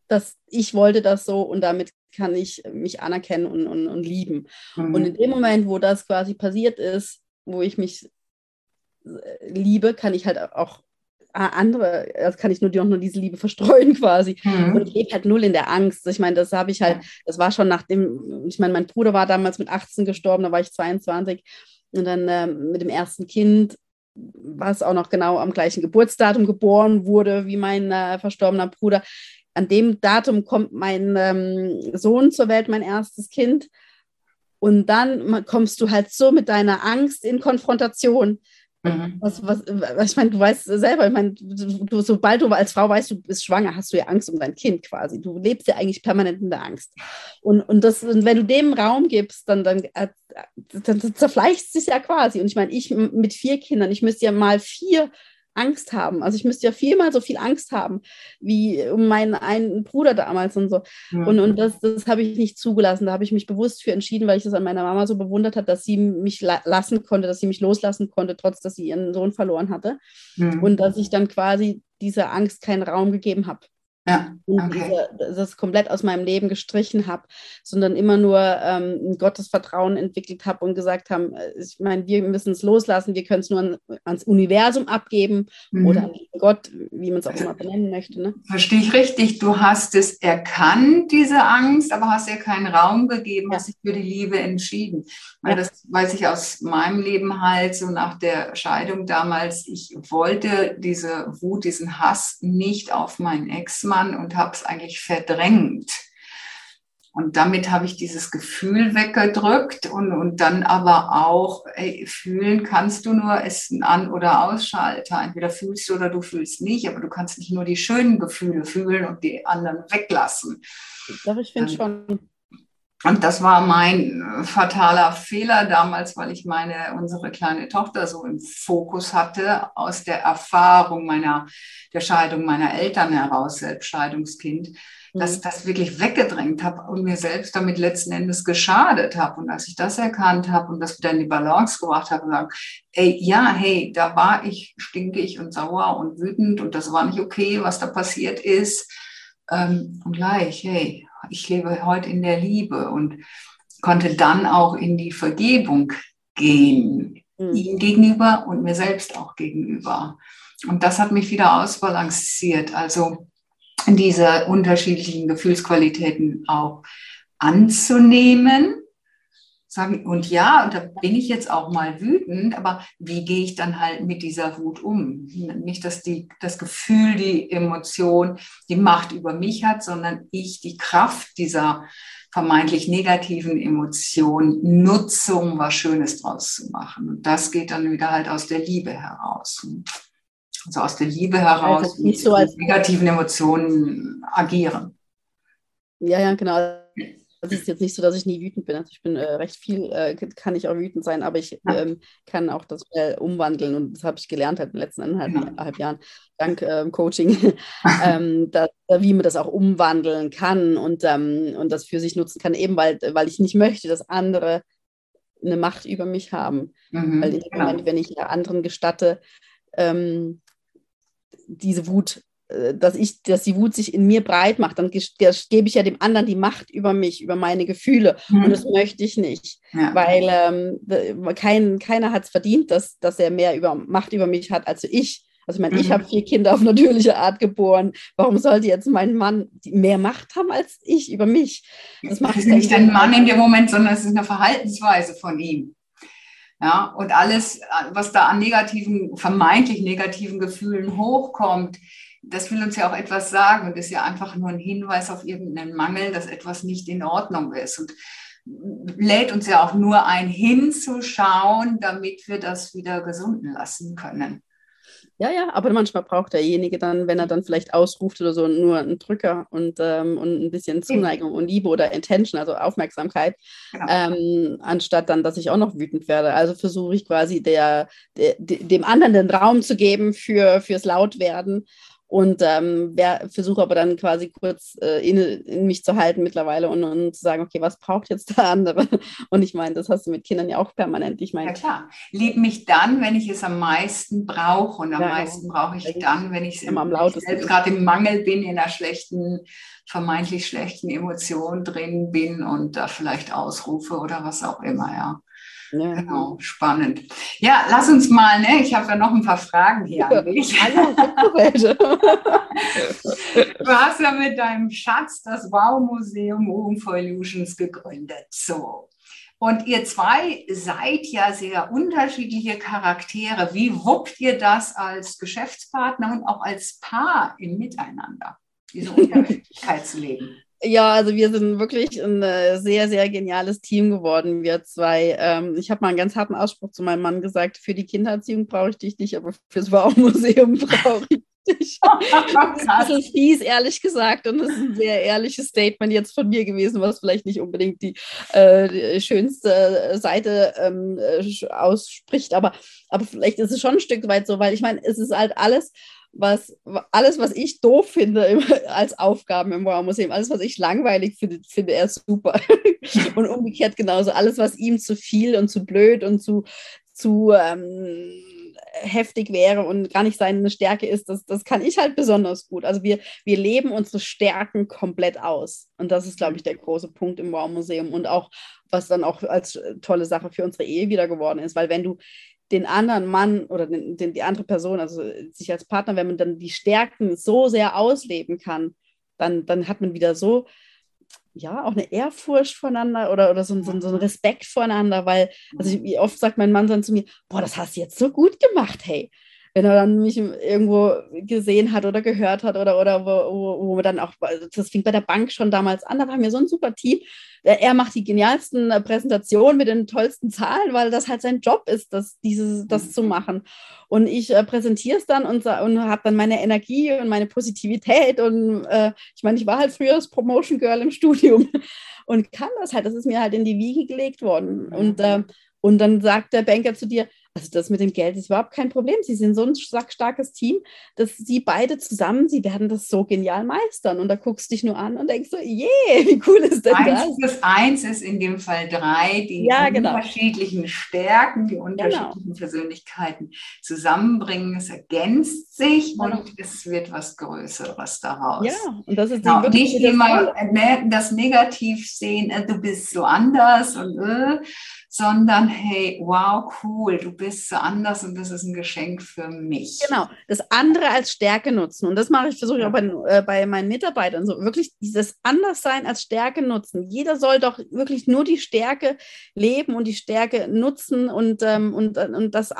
Speaker 3: das, ich wollte das so und damit kann ich mich anerkennen und, und, und lieben. Mhm. Und in dem Moment, wo das quasi passiert ist, wo ich mich liebe, kann ich halt auch andere, das kann ich nur, nur diese Liebe verstreuen quasi. Mhm. Und ich lebe halt null in der Angst. Ich meine, das habe ich halt, das war schon nachdem, ich meine, mein Bruder war damals mit 18 gestorben, da war ich 22. Und dann ähm, mit dem ersten Kind, was auch noch genau am gleichen Geburtsdatum geboren wurde wie mein äh, verstorbener Bruder. An dem Datum kommt mein ähm, Sohn zur Welt, mein erstes Kind. Und dann kommst du halt so mit deiner Angst in Konfrontation. Mhm. Was, was, ich meine, du weißt selber, ich meine, du, sobald du als Frau weißt, du bist schwanger, hast du ja Angst um dein Kind quasi. Du lebst ja eigentlich permanent in der Angst. Und, und, das, und wenn du dem Raum gibst, dann, dann, äh, dann, dann zerfleischst sich ja quasi. Und ich meine, ich mit vier Kindern, ich müsste ja mal vier Angst haben. Also ich müsste ja viermal so viel Angst haben wie um meinen einen Bruder damals und so. Ja. Und, und das, das habe ich nicht zugelassen. Da habe ich mich bewusst für entschieden, weil ich das an meiner Mama so bewundert hat, dass sie mich la lassen konnte, dass sie mich loslassen konnte, trotz dass sie ihren Sohn verloren hatte. Ja. Und dass ich dann quasi dieser Angst keinen Raum gegeben habe. Ja, okay. diese, das komplett aus meinem Leben gestrichen habe, sondern immer nur ähm, ein Gottesvertrauen entwickelt habe und gesagt haben, äh, ich meine, wir müssen es loslassen, wir können es nur an, ans Universum abgeben mhm. oder an Gott, wie man es auch immer benennen möchte. Ne?
Speaker 2: Verstehe ich richtig, du hast es erkannt, diese Angst, aber hast ihr keinen Raum gegeben, ja. hast dich für die Liebe entschieden. Weil ja. das weiß ich aus meinem Leben halt, so nach der Scheidung damals, ich wollte diese Wut, diesen Hass nicht auf meinen Ex machen Mann und habe es eigentlich verdrängt. Und damit habe ich dieses Gefühl weggedrückt und, und dann aber auch ey, fühlen kannst du nur es ein An- oder Ausschalter. Entweder fühlst du oder du fühlst nicht, aber du kannst nicht nur die schönen Gefühle fühlen und die anderen weglassen.
Speaker 3: Doch, ich finde schon.
Speaker 2: Und das war mein äh, fataler Fehler damals, weil ich meine, unsere kleine Tochter so im Fokus hatte, aus der Erfahrung meiner, der Scheidung meiner Eltern heraus, Selbstscheidungskind, mhm. dass ich das wirklich weggedrängt habe und mir selbst damit letzten Endes geschadet habe. Und als ich das erkannt habe und das wieder in die Balance gebracht habe gesagt, ey, ja, hey, da war ich stinkig und sauer und wütend und das war nicht okay, was da passiert ist. Ähm, und gleich, hey, ich lebe heute in der Liebe und konnte dann auch in die Vergebung gehen, mhm. ihm gegenüber und mir selbst auch gegenüber. Und das hat mich wieder ausbalanciert, also diese unterschiedlichen Gefühlsqualitäten auch anzunehmen sagen, und ja, und da bin ich jetzt auch mal wütend, aber wie gehe ich dann halt mit dieser Wut um? Nicht, dass die, das Gefühl, die Emotion die Macht über mich hat, sondern ich die Kraft dieser vermeintlich negativen Emotion nutze, um was Schönes draus zu machen. Und das geht dann wieder halt aus der Liebe heraus. Also aus der Liebe heraus, also nicht so als negativen Emotionen agieren.
Speaker 3: Ja, ja, genau es ist jetzt nicht so, dass ich nie wütend bin. Also ich bin äh, recht viel, äh, kann ich auch wütend sein, aber ich ähm, kann auch das äh, umwandeln und das habe ich gelernt halt in den letzten eineinhalb Jahren, dank ähm, Coaching, ähm, dass, äh, wie man das auch umwandeln kann und, ähm, und das für sich nutzen kann, eben weil, weil ich nicht möchte, dass andere eine Macht über mich haben. Mhm, weil in dem genau. Moment, wenn ich anderen gestatte, ähm, diese Wut dass ich, dass die Wut sich in mir breit macht, dann gebe ich ja dem anderen die Macht über mich, über meine Gefühle. Mhm. Und das möchte ich nicht. Ja. Weil ähm, kein, keiner hat es verdient, dass, dass er mehr über, Macht über mich hat als ich. Also ich meine, mhm. ich habe vier Kinder auf natürliche Art geboren. Warum sollte jetzt mein Mann mehr Macht haben als ich über mich?
Speaker 2: Das, macht ist nicht ein Mann in dem Moment, sondern es ist eine Verhaltensweise von ihm. Ja, und alles, was da an negativen, vermeintlich negativen Gefühlen hochkommt, das will uns ja auch etwas sagen und ist ja einfach nur ein Hinweis auf irgendeinen Mangel, dass etwas nicht in Ordnung ist. Und lädt uns ja auch nur ein, hinzuschauen, damit wir das wieder gesunden lassen können.
Speaker 3: Ja, ja, aber manchmal braucht derjenige dann, wenn er dann vielleicht ausruft oder so, nur einen Drücker und, ähm, und ein bisschen Zuneigung und Liebe oder Intention, also Aufmerksamkeit, genau. ähm, anstatt dann, dass ich auch noch wütend werde. Also versuche ich quasi der, der, dem anderen den Raum zu geben für, fürs Lautwerden und ähm, versuche aber dann quasi kurz äh, in, in, mich zu halten mittlerweile und, und, zu sagen, okay, was braucht jetzt der andere? Und ich meine, das hast du mit Kindern ja auch permanent. Ich meine,
Speaker 2: ja klar, lieb mich dann, wenn ich es am meisten brauche und am ja, genau. meisten brauche ich dann, wenn ich, im, am lautesten selbst gerade im Mangel bin, in einer schlechten, vermeintlich schlechten Emotion drin bin und da vielleicht ausrufe oder was auch immer, ja. Ja. Genau, spannend. Ja, lass uns mal, ne? Ich habe ja noch ein paar Fragen hier an dich. du hast ja mit deinem Schatz das Wow-Museum Home for Illusions gegründet. So. Und ihr zwei seid ja sehr unterschiedliche Charaktere. Wie wuppt ihr das als Geschäftspartner und auch als Paar im Miteinander, diese Unterschiedlichkeit zu leben?
Speaker 3: Ja, also wir sind wirklich ein äh, sehr, sehr geniales Team geworden, wir zwei. Ähm, ich habe mal einen ganz harten Ausspruch zu meinem Mann gesagt, für die Kindererziehung brauche ich dich nicht, aber fürs Baumuseum brauche ich dich. das ist fies, ehrlich gesagt. Und das ist ein sehr ehrliches Statement jetzt von mir gewesen, was vielleicht nicht unbedingt die, äh, die schönste Seite ähm, äh, ausspricht. Aber, aber vielleicht ist es schon ein Stück weit so, weil ich meine, es ist halt alles was alles, was ich doof finde als Aufgaben im Wow-Museum, alles, was ich langweilig finde, finde er super. und umgekehrt genauso. Alles, was ihm zu viel und zu blöd und zu, zu ähm, heftig wäre und gar nicht seine Stärke ist, das, das kann ich halt besonders gut. Also wir, wir leben unsere Stärken komplett aus. Und das ist, glaube ich, der große Punkt im Wow-Museum und auch, was dann auch als tolle Sache für unsere Ehe wieder geworden ist. Weil wenn du den anderen Mann oder den, den, die andere Person, also sich als Partner, wenn man dann die Stärken so sehr ausleben kann, dann, dann hat man wieder so, ja, auch eine Ehrfurcht voneinander oder, oder so, so, so einen Respekt voneinander, weil, also wie oft sagt mein Mann dann zu mir, boah, das hast du jetzt so gut gemacht, hey wenn er dann mich irgendwo gesehen hat oder gehört hat oder, oder wo, wo, wo wir dann auch, das fing bei der Bank schon damals an, da waren wir so ein super Team. Er macht die genialsten äh, Präsentationen mit den tollsten Zahlen, weil das halt sein Job ist, das, dieses, das zu machen. Und ich äh, präsentiere es dann und, und habe dann meine Energie und meine Positivität. Und äh, ich meine, ich war halt früher das Promotion Girl im Studium und kann das halt. Das ist mir halt in die Wiege gelegt worden. Und, äh, und dann sagt der Banker zu dir, also das mit dem Geld ist überhaupt kein Problem. Sie sind so ein starkes Team, dass sie beide zusammen, sie werden das so genial meistern. Und da guckst du dich nur an und denkst so, je, yeah, wie cool ist denn
Speaker 2: eins das? Plus eins ist in dem Fall drei, die ja, genau. unterschiedlichen Stärken, die unterschiedlichen genau. Persönlichkeiten zusammenbringen. Es ergänzt sich genau. und es wird was Größeres daraus.
Speaker 3: Ja, und das ist
Speaker 2: genau. nicht immer das Negativ sehen, äh, du bist so anders und äh, sondern hey, wow, cool, du bist so anders und das ist ein Geschenk für mich.
Speaker 3: Genau, das andere als Stärke nutzen. Und das mache ich, versuche ich auch bei, äh, bei meinen Mitarbeitern so, wirklich dieses Anderssein als Stärke nutzen. Jeder soll doch wirklich nur die Stärke leben und die Stärke nutzen und, ähm, und, und das,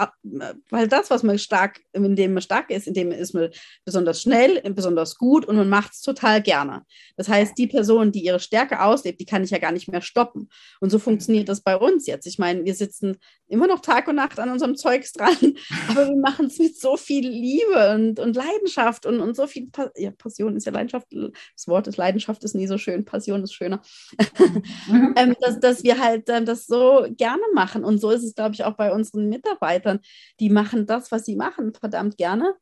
Speaker 3: weil das, was man stark, in dem man stark ist, in dem ist man besonders schnell, besonders gut und man macht es total gerne. Das heißt, die Person, die ihre Stärke auslebt, die kann ich ja gar nicht mehr stoppen. Und so funktioniert das bei uns jetzt. Ich meine, wir sitzen immer noch Tag und Nacht an unserem Zeugs dran, aber wir machen es mit so viel Liebe und, und Leidenschaft und, und so viel pa ja, Passion ist ja Leidenschaft. Das Wort ist Leidenschaft ist nie so schön, Passion ist schöner. Mhm. ähm, dass, dass wir halt äh, das so gerne machen. Und so ist es, glaube ich, auch bei unseren Mitarbeitern. Die machen das, was sie machen, verdammt gerne.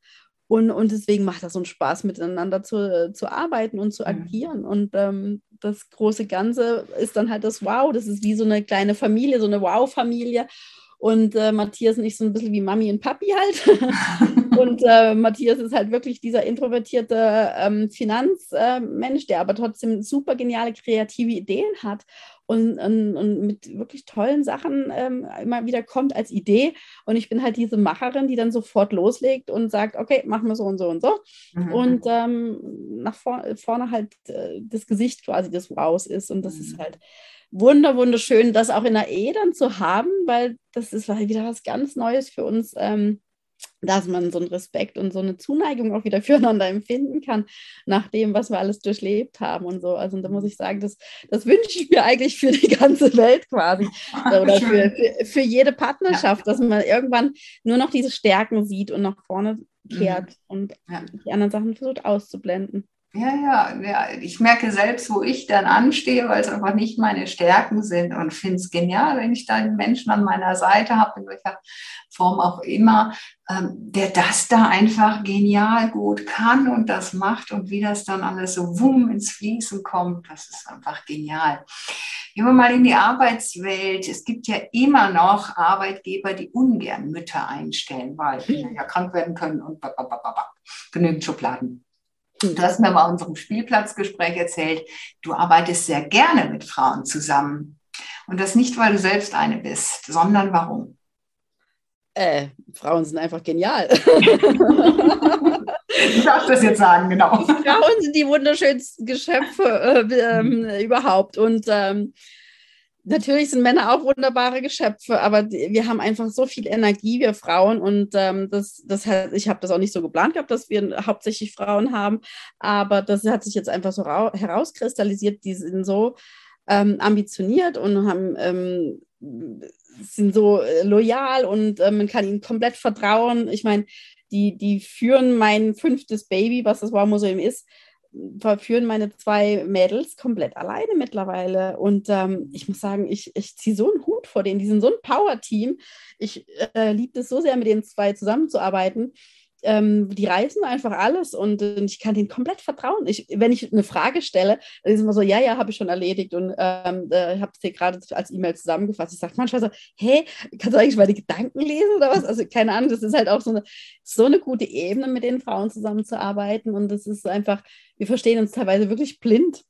Speaker 3: Und, und deswegen macht das so einen Spaß, miteinander zu, zu arbeiten und zu mhm. agieren. Und ähm, das große Ganze ist dann halt das Wow. Das ist wie so eine kleine Familie, so eine Wow-Familie. Und äh, Matthias und ich so ein bisschen wie Mami und Papi halt. und äh, Matthias ist halt wirklich dieser introvertierte ähm, Finanzmensch, äh, der aber trotzdem super geniale kreative Ideen hat und, und, und mit wirklich tollen Sachen ähm, immer wieder kommt als Idee. Und ich bin halt diese Macherin, die dann sofort loslegt und sagt, okay, machen wir so und so und so. Mhm. Und ähm, nach vor, vorne halt äh, das Gesicht quasi des Wows ist. Und das mhm. ist halt wunder, wunderschön, das auch in der Ehe dann zu haben, weil das ist halt wieder was ganz Neues für uns, ähm, dass man so einen Respekt und so eine Zuneigung auch wieder füreinander empfinden kann, nach dem, was wir alles durchlebt haben und so. Also da muss ich sagen, das, das wünsche ich mir eigentlich für die ganze Welt quasi oder für, für, für jede Partnerschaft, ja. dass man irgendwann nur noch diese Stärken sieht und nach vorne kehrt mhm. und ja. die anderen Sachen versucht auszublenden.
Speaker 2: Ja, ja, ja, ich merke selbst, wo ich dann anstehe, weil es einfach nicht meine Stärken sind und finde es genial, wenn ich da einen Menschen an meiner Seite habe, in welcher Form auch immer, ähm, der das da einfach genial gut kann und das macht und wie das dann alles so wumm ins Fließen kommt, das ist einfach genial. Gehen wir mal in die Arbeitswelt. Es gibt ja immer noch Arbeitgeber, die ungern Mütter einstellen, weil Kinder ja krank werden können und genügend Schubladen. Du hast mir bei unserem Spielplatzgespräch erzählt, du arbeitest sehr gerne mit Frauen zusammen. Und das nicht, weil du selbst eine bist, sondern warum?
Speaker 3: Äh, Frauen sind einfach genial.
Speaker 2: Du darfst das jetzt sagen, genau.
Speaker 3: Frauen sind die wunderschönsten Geschöpfe äh, ähm, überhaupt. Und ähm, natürlich sind Männer auch wunderbare Geschöpfe, aber wir haben einfach so viel Energie, wir Frauen. Und ähm, das, das hat, ich habe das auch nicht so geplant gehabt, dass wir hauptsächlich Frauen haben. Aber das hat sich jetzt einfach so herauskristallisiert. Die sind so ähm, ambitioniert und haben ähm, sind so äh, loyal und äh, man kann ihnen komplett vertrauen. Ich meine, die, die führen mein fünftes Baby, was das Wow-Museum ist, verführen meine zwei Mädels komplett alleine mittlerweile. Und ähm, ich muss sagen, ich, ich ziehe so einen Hut vor denen. Die sind so ein Power-Team. Ich äh, liebe es so sehr, mit den zwei zusammenzuarbeiten ähm, die reißen einfach alles und, und, ich kann denen komplett vertrauen. Ich, wenn ich eine Frage stelle, dann ist immer so, ja, ja, habe ich schon erledigt und ähm, äh, habe es dir gerade als E-Mail zusammengefasst. Ich sage manchmal so, hey, kannst du eigentlich meine Gedanken lesen oder was? Also keine Ahnung, das ist halt auch so eine, so eine gute Ebene, mit den Frauen zusammenzuarbeiten und das ist einfach, wir verstehen uns teilweise wirklich blind.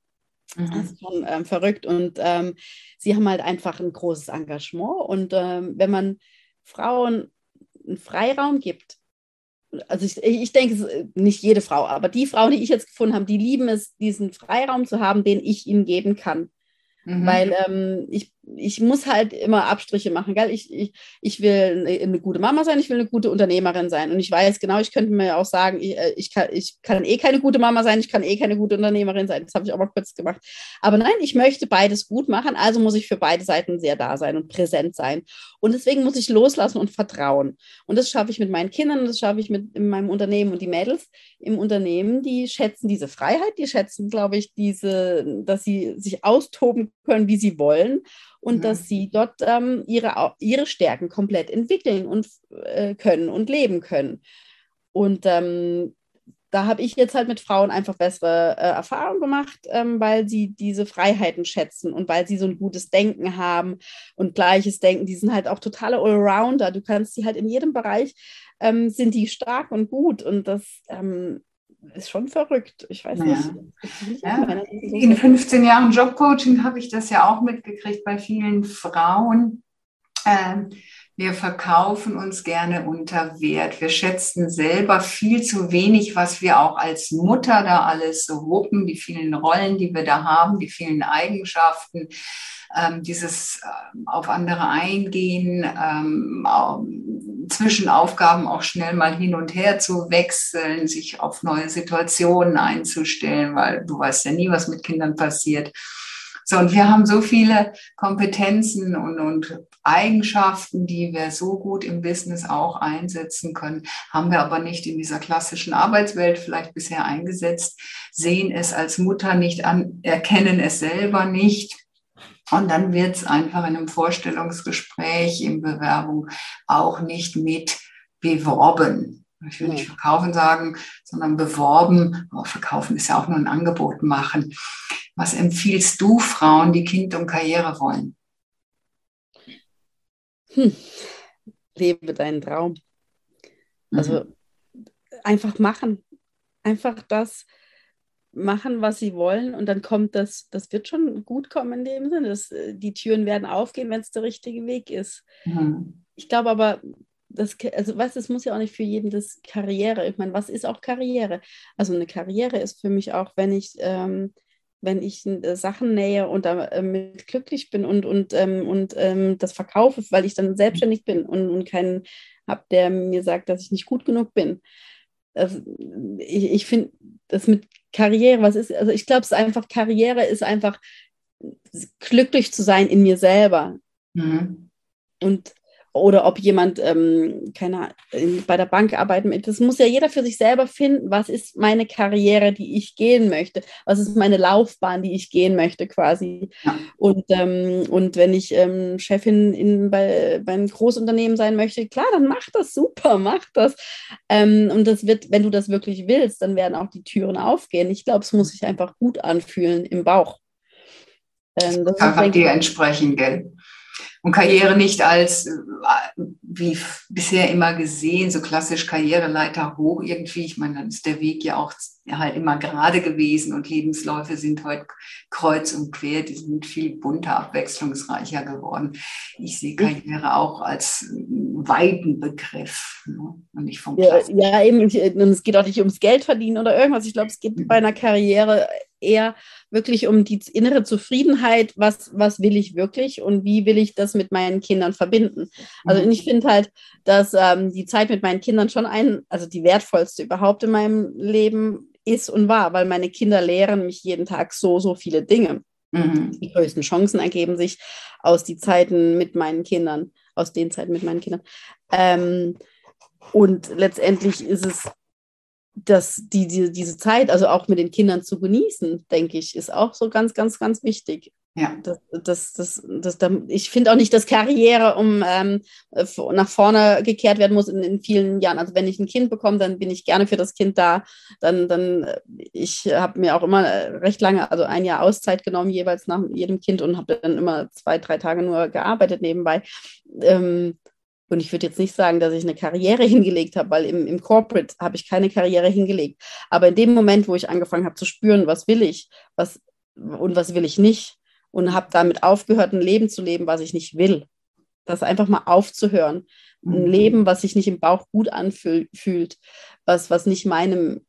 Speaker 3: Mhm. Das ist schon ähm, verrückt und ähm, sie haben halt einfach ein großes Engagement und ähm, wenn man Frauen einen Freiraum gibt, also ich, ich denke, nicht jede Frau, aber die Frauen, die ich jetzt gefunden habe, die lieben es, diesen Freiraum zu haben, den ich ihnen geben kann. Mhm. Weil ähm, ich, ich muss halt immer Abstriche machen. Gell? Ich, ich, ich will eine, gute Mama sein, ich will eine gute Unternehmerin sein. Und ich weiß genau, ich könnte mir auch sagen, ich, äh, ich, kann, ich kann eh keine gute Mama sein, ich kann eh keine gute Unternehmerin sein. Das habe ich auch mal kurz gemacht. Aber nein, ich möchte beides gut machen, also muss ich für beide Seiten sehr da sein und präsent sein. Und deswegen muss ich loslassen und vertrauen. Und das schaffe ich mit meinen Kindern das schaffe ich mit in meinem Unternehmen. Und die Mädels im Unternehmen, die schätzen diese Freiheit, die schätzen, glaube ich, diese, dass sie sich austoben können, wie sie wollen und mhm. dass sie dort ähm, ihre, ihre Stärken komplett entwickeln und äh, können und leben können. Und ähm, da habe ich jetzt halt mit Frauen einfach bessere äh, Erfahrungen gemacht, ähm, weil sie diese Freiheiten schätzen und weil sie so ein gutes Denken haben und gleiches Denken. Die sind halt auch totale Allrounder. Du kannst sie halt in jedem Bereich, ähm, sind die stark und gut. Und das ähm, ist schon verrückt. Ich weiß
Speaker 2: nicht. Ja. In 15 Jahren Jobcoaching habe ich das ja auch mitgekriegt bei vielen Frauen. Ähm, wir verkaufen uns gerne unter Wert. Wir schätzen selber viel zu wenig, was wir auch als Mutter da alles so wuppen, die vielen Rollen, die wir da haben, die vielen Eigenschaften, ähm, dieses äh, auf andere eingehen, ähm, zwischen Aufgaben auch schnell mal hin und her zu wechseln, sich auf neue Situationen einzustellen, weil du weißt ja nie, was mit Kindern passiert. So, und wir haben so viele Kompetenzen und, und Eigenschaften, die wir so gut im Business auch einsetzen können, haben wir aber nicht in dieser klassischen Arbeitswelt vielleicht bisher eingesetzt, sehen es als Mutter nicht an, erkennen es selber nicht. Und dann wird es einfach in einem Vorstellungsgespräch, in Bewerbung auch nicht mit beworben. Ich will nicht verkaufen sagen, sondern beworben. Aber verkaufen ist ja auch nur ein Angebot machen. Was empfiehlst du Frauen, die Kind und Karriere wollen?
Speaker 3: Hm. Lebe deinen Traum. Also mhm. einfach machen. Einfach das machen, was sie wollen und dann kommt das, das wird schon gut kommen in dem Sinne. Das, die Türen werden aufgehen, wenn es der richtige Weg ist. Mhm. Ich glaube aber, das, also was, es muss ja auch nicht für jeden das Karriere. Ich meine, was ist auch Karriere? Also eine Karriere ist für mich auch, wenn ich ähm, wenn ich äh, Sachen nähe und damit äh, glücklich bin und, und, ähm, und ähm, das verkaufe, weil ich dann selbstständig bin und, und keinen habe, der mir sagt, dass ich nicht gut genug bin. Also, ich ich finde, das mit Karriere, was ist, also ich glaube, es ist einfach, Karriere ist einfach glücklich zu sein in mir selber. Mhm. Und oder ob jemand, ähm, keine bei der Bank arbeiten möchte. Das muss ja jeder für sich selber finden. Was ist meine Karriere, die ich gehen möchte? Was ist meine Laufbahn, die ich gehen möchte, quasi? Ja. Und, ähm, und wenn ich ähm, Chefin in, bei, bei einem Großunternehmen sein möchte, klar, dann mach das super, mach das. Ähm, und das wird, wenn du das wirklich willst, dann werden auch die Türen aufgehen. Ich glaube, es muss sich einfach gut anfühlen im Bauch.
Speaker 2: Ähm, das einfach dir entsprechen, gell? Und Karriere nicht als, äh, wie bisher immer gesehen, so klassisch Karriereleiter hoch irgendwie. Ich meine, dann ist der Weg ja auch halt immer gerade gewesen und Lebensläufe sind heute kreuz und quer, die sind viel bunter, abwechslungsreicher geworden. Ich sehe Karriere auch als weiten Begriff ne? und nicht vom
Speaker 3: ja, ja, eben, und es geht auch nicht ums Geld verdienen oder irgendwas. Ich glaube, es geht bei einer Karriere eher wirklich um die innere Zufriedenheit, was, was will ich wirklich und wie will ich das mit meinen Kindern verbinden. Also mhm. ich finde halt, dass ähm, die Zeit mit meinen Kindern schon ein, also die wertvollste überhaupt in meinem Leben ist und war, weil meine Kinder lehren mich jeden Tag so, so viele Dinge. Mhm. Die größten Chancen ergeben sich aus den Zeiten mit meinen Kindern, aus den Zeiten mit meinen Kindern. Ähm, und letztendlich ist es dass die, die, diese Zeit, also auch mit den Kindern zu genießen, denke ich, ist auch so ganz, ganz, ganz wichtig. Ja. Das, das, das, das, das ich finde auch nicht, dass Karriere um ähm, nach vorne gekehrt werden muss in, in, vielen Jahren. Also wenn ich ein Kind bekomme, dann bin ich gerne für das Kind da. Dann, dann ich habe mir auch immer recht lange, also ein Jahr Auszeit genommen, jeweils nach jedem Kind und habe dann immer zwei, drei Tage nur gearbeitet nebenbei. Ähm, und ich würde jetzt nicht sagen, dass ich eine Karriere hingelegt habe, weil im, im Corporate habe ich keine Karriere hingelegt. Aber in dem Moment, wo ich angefangen habe zu spüren, was will ich, was und was will ich nicht, und habe damit aufgehört, ein Leben zu leben, was ich nicht will. Das einfach mal aufzuhören. Ein mhm. Leben, was sich nicht im Bauch gut anfühlt, was, was nicht meinem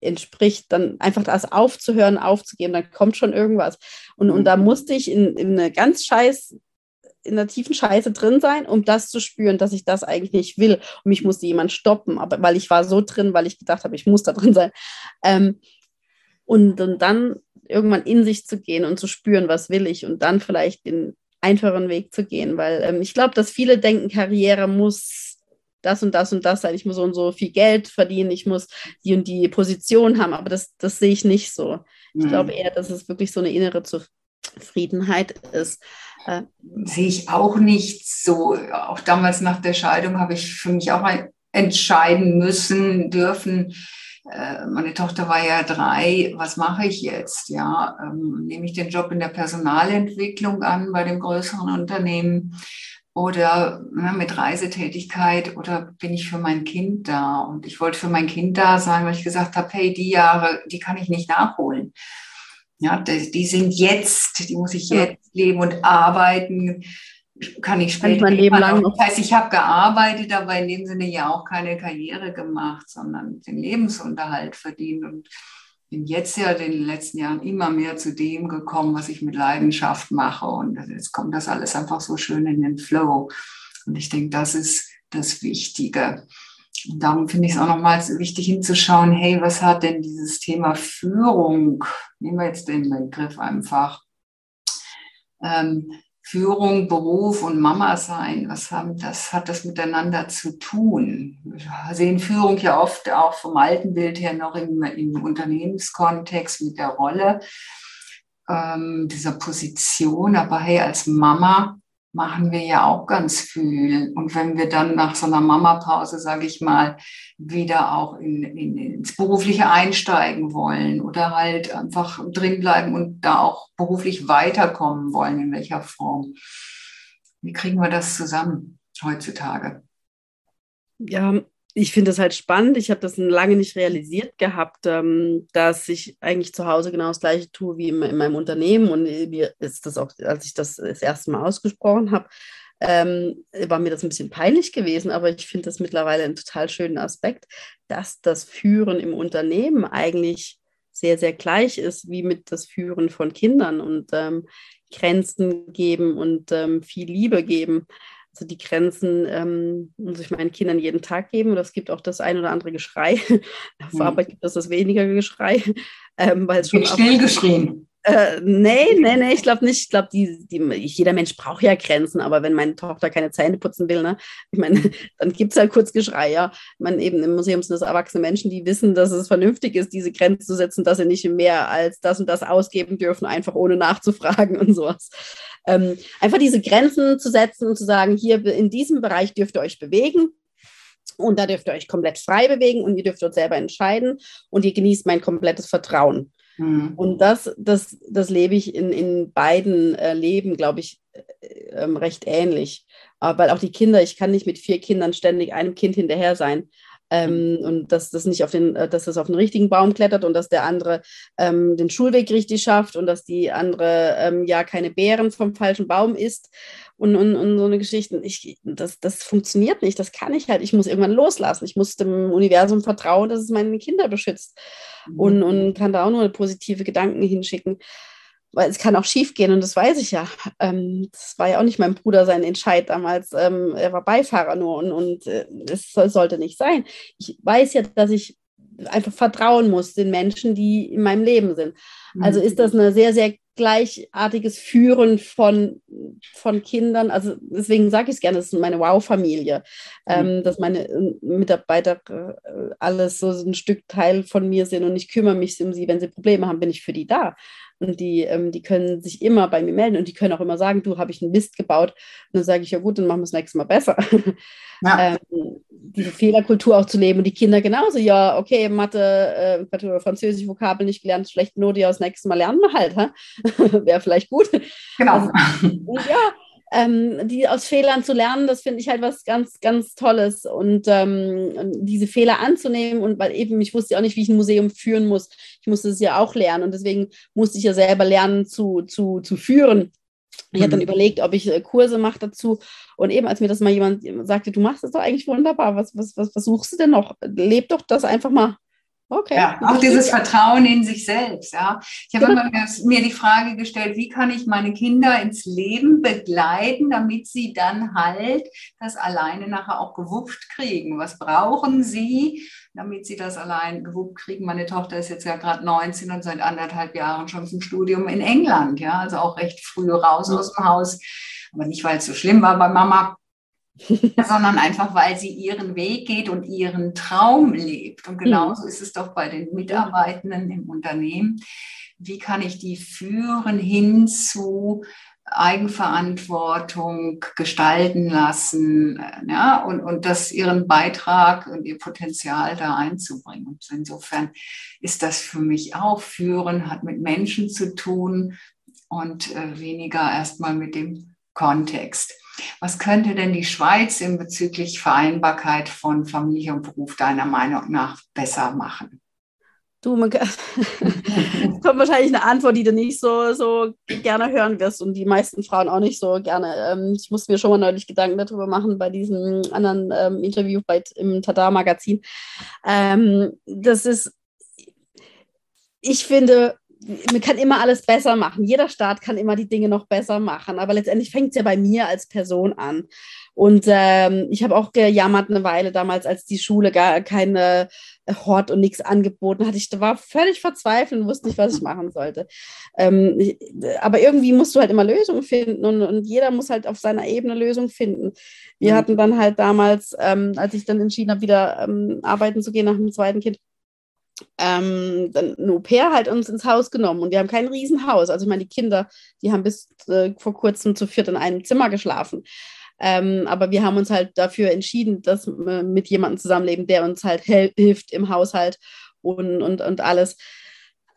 Speaker 3: entspricht, dann einfach das aufzuhören, aufzugeben, dann kommt schon irgendwas. Und, und da mhm. musste ich in, in eine ganz scheiß in der tiefen Scheiße drin sein, um das zu spüren, dass ich das eigentlich nicht will. Und mich musste jemand stoppen, aber weil ich war so drin, weil ich gedacht habe, ich muss da drin sein. Ähm, und, und dann irgendwann in sich zu gehen und zu spüren, was will ich und dann vielleicht den einfachen Weg zu gehen, weil ähm, ich glaube, dass viele denken, Karriere muss das und das und das sein, ich muss so und so viel Geld verdienen, ich muss die und die Position haben, aber das, das sehe ich nicht so. Ich mhm. glaube eher, dass es wirklich so eine innere Zufriedenheit ist.
Speaker 2: Äh, sehe ich auch nicht so. Auch damals nach der Scheidung habe ich für mich auch entscheiden müssen, dürfen. Äh, meine Tochter war ja drei. Was mache ich jetzt? Ja, ähm, nehme ich den Job in der Personalentwicklung an bei dem größeren Unternehmen oder ne, mit Reisetätigkeit oder bin ich für mein Kind da? Und ich wollte für mein Kind da sein, weil ich gesagt habe, hey, die Jahre, die kann ich nicht nachholen. Ja, die, die sind jetzt, die muss ich jetzt leben und arbeiten kann ich später.
Speaker 3: Mein Leben lang
Speaker 2: Das heißt, ich habe gearbeitet, aber in dem Sinne ja auch keine Karriere gemacht, sondern den Lebensunterhalt verdient und bin jetzt ja in den letzten Jahren immer mehr zu dem gekommen, was ich mit Leidenschaft mache. Und jetzt kommt das alles einfach so schön in den Flow. Und ich denke, das ist das Wichtige. Und darum finde ich es auch nochmals wichtig hinzuschauen, hey, was hat denn dieses Thema Führung, nehmen wir jetzt den Begriff einfach, ähm, Führung, Beruf und Mama sein, was haben das, hat das miteinander zu tun? Wir sehen Führung ja oft auch vom alten Bild her noch im, im Unternehmenskontext mit der Rolle ähm, dieser Position. Aber hey, als Mama machen wir ja auch ganz viel. Und wenn wir dann nach so einer Mama-Pause, sage ich mal, wieder auch in, in, ins Berufliche einsteigen wollen oder halt einfach drin bleiben und da auch beruflich weiterkommen wollen, in welcher Form. Wie kriegen wir das zusammen heutzutage?
Speaker 3: Ja, ich finde das halt spannend. Ich habe das lange nicht realisiert gehabt, ähm, dass ich eigentlich zu Hause genau das Gleiche tue wie in, in meinem Unternehmen. Und mir ist das auch, als ich das das erste Mal ausgesprochen habe, ähm, war mir das ein bisschen peinlich gewesen. Aber ich finde das mittlerweile einen total schönen Aspekt, dass das Führen im Unternehmen eigentlich sehr, sehr gleich ist wie mit das Führen von Kindern und ähm, Grenzen geben und ähm, viel Liebe geben. Also die Grenzen ähm, muss ich meinen Kindern jeden Tag geben und es gibt auch das ein oder andere Geschrei. Auf mhm. Arbeit gibt es das weniger Geschrei, ähm, weil es schon
Speaker 2: still geschrien.
Speaker 3: Äh, nee, nee, nee, ich glaube nicht. Ich glaube, die, die, jeder Mensch braucht ja Grenzen, aber wenn meine Tochter keine Zähne putzen will, ne, ich meine, dann gibt es halt kurz Geschrei, ja. Meine, eben im Museum sind das erwachsene Menschen, die wissen, dass es vernünftig ist, diese Grenzen zu setzen, dass sie nicht mehr als das und das ausgeben dürfen, einfach ohne nachzufragen und sowas. Ähm, einfach diese Grenzen zu setzen und zu sagen, hier in diesem Bereich dürft ihr euch bewegen, und da dürft ihr euch komplett frei bewegen und ihr dürft dort selber entscheiden und ihr genießt mein komplettes Vertrauen. Mhm. Und das, das, das lebe ich in, in beiden äh, Leben, glaube ich, äh, ähm, recht ähnlich. Äh, weil auch die Kinder, ich kann nicht mit vier Kindern ständig einem Kind hinterher sein. ähm, und dass das nicht auf den, äh, dass das auf den richtigen Baum klettert und dass der andere ähm, den Schulweg richtig schafft und dass die andere ähm, ja keine Beeren vom falschen Baum isst und, und, und so eine Geschichte. Ich, das, das funktioniert nicht, das kann ich halt. Ich muss irgendwann loslassen. Ich muss dem Universum vertrauen, dass es meine Kinder beschützt mhm. und, und kann da auch nur positive Gedanken hinschicken weil es kann auch schief gehen und das weiß ich ja. Ähm, das war ja auch nicht mein Bruder sein Entscheid damals. Ähm, er war Beifahrer nur und, und äh, das sollte nicht sein. Ich weiß ja, dass ich einfach vertrauen muss den Menschen, die in meinem Leben sind. Also ist das ein sehr, sehr gleichartiges Führen von, von Kindern. Also deswegen sage ich es gerne, das ist meine Wow-Familie, ähm, dass meine äh, Mitarbeiter äh, alles so ein Stück Teil von mir sind und ich kümmere mich um sie. Wenn sie Probleme haben, bin ich für die da. Und die, ähm, die können sich immer bei mir melden und die können auch immer sagen, du, habe ich einen Mist gebaut. Und dann sage ich, ja gut, dann machen wir es nächstes Mal besser. Ja. ähm, diese Fehlerkultur auch zu leben und die Kinder genauso, ja, okay, Mathe, äh, Französisch, Vokabel nicht gelernt, schlecht Note, ja, das nächste Mal lernen wir halt. Wäre vielleicht gut.
Speaker 2: Genau.
Speaker 3: Also, ja, ähm, die aus Fehlern zu lernen, das finde ich halt was ganz, ganz Tolles. Und ähm, diese Fehler anzunehmen und weil eben, ich wusste auch nicht, wie ich ein Museum führen muss. Ich musste es ja auch lernen und deswegen musste ich ja selber lernen zu, zu, zu führen. Ich habe dann mhm. überlegt, ob ich äh, Kurse mache dazu. Und eben, als mir das mal jemand sagte, du machst das doch eigentlich wunderbar, was, was, was, was suchst du denn noch? Leb doch das einfach mal
Speaker 2: Okay. Ja, auch dieses Vertrauen in sich selbst. Ja. Ich habe immer mir die Frage gestellt, wie kann ich meine Kinder ins Leben begleiten, damit sie dann halt das alleine nachher auch gewuppt kriegen? Was brauchen sie, damit sie das allein gewuppt kriegen? Meine Tochter ist jetzt ja gerade 19 und seit anderthalb Jahren schon zum Studium in England. Ja, also auch recht früh raus aus dem Haus. Aber nicht, weil es so schlimm war bei Mama, sondern einfach, weil sie ihren Weg geht und ihren Traum lebt. Und genauso mhm. ist es doch bei den Mitarbeitenden im Unternehmen. Wie kann ich die führen hin zu Eigenverantwortung gestalten lassen ja, und, und das ihren Beitrag und ihr Potenzial da einzubringen. Und insofern ist das für mich auch Führen, hat mit Menschen zu tun und äh, weniger erstmal mit dem Kontext. Was könnte denn die Schweiz in bezüglich Vereinbarkeit von Familie und Beruf deiner Meinung nach besser machen?
Speaker 3: Du, man kann, kommt wahrscheinlich eine Antwort, die du nicht so, so gerne hören wirst und die meisten Frauen auch nicht so gerne. Ähm, ich musste mir schon mal neulich Gedanken darüber machen bei diesem anderen ähm, Interview bei, im Tada-Magazin. Ähm, das ist, ich finde, man kann immer alles besser machen. Jeder Staat kann immer die Dinge noch besser machen. Aber letztendlich fängt es ja bei mir als Person an. Und ähm, ich habe auch gejammert eine Weile damals, als die Schule gar keine äh, Hort und nichts angeboten hat. Ich war völlig verzweifelt und wusste nicht, was ich machen sollte. Ähm, ich, aber irgendwie musst du halt immer Lösungen finden und, und jeder muss halt auf seiner Ebene Lösungen finden. Wir mhm. hatten dann halt damals, ähm, als ich dann entschieden habe, wieder ähm, arbeiten zu gehen nach dem zweiten Kind, ähm, dann ein Au-pair halt uns ins Haus genommen und wir haben kein Riesenhaus. Also ich meine, die Kinder, die haben bis äh, vor kurzem zu viert in einem Zimmer geschlafen. Ähm, aber wir haben uns halt dafür entschieden, dass wir mit jemandem zusammenleben, der uns halt hilft im Haushalt und, und, und alles.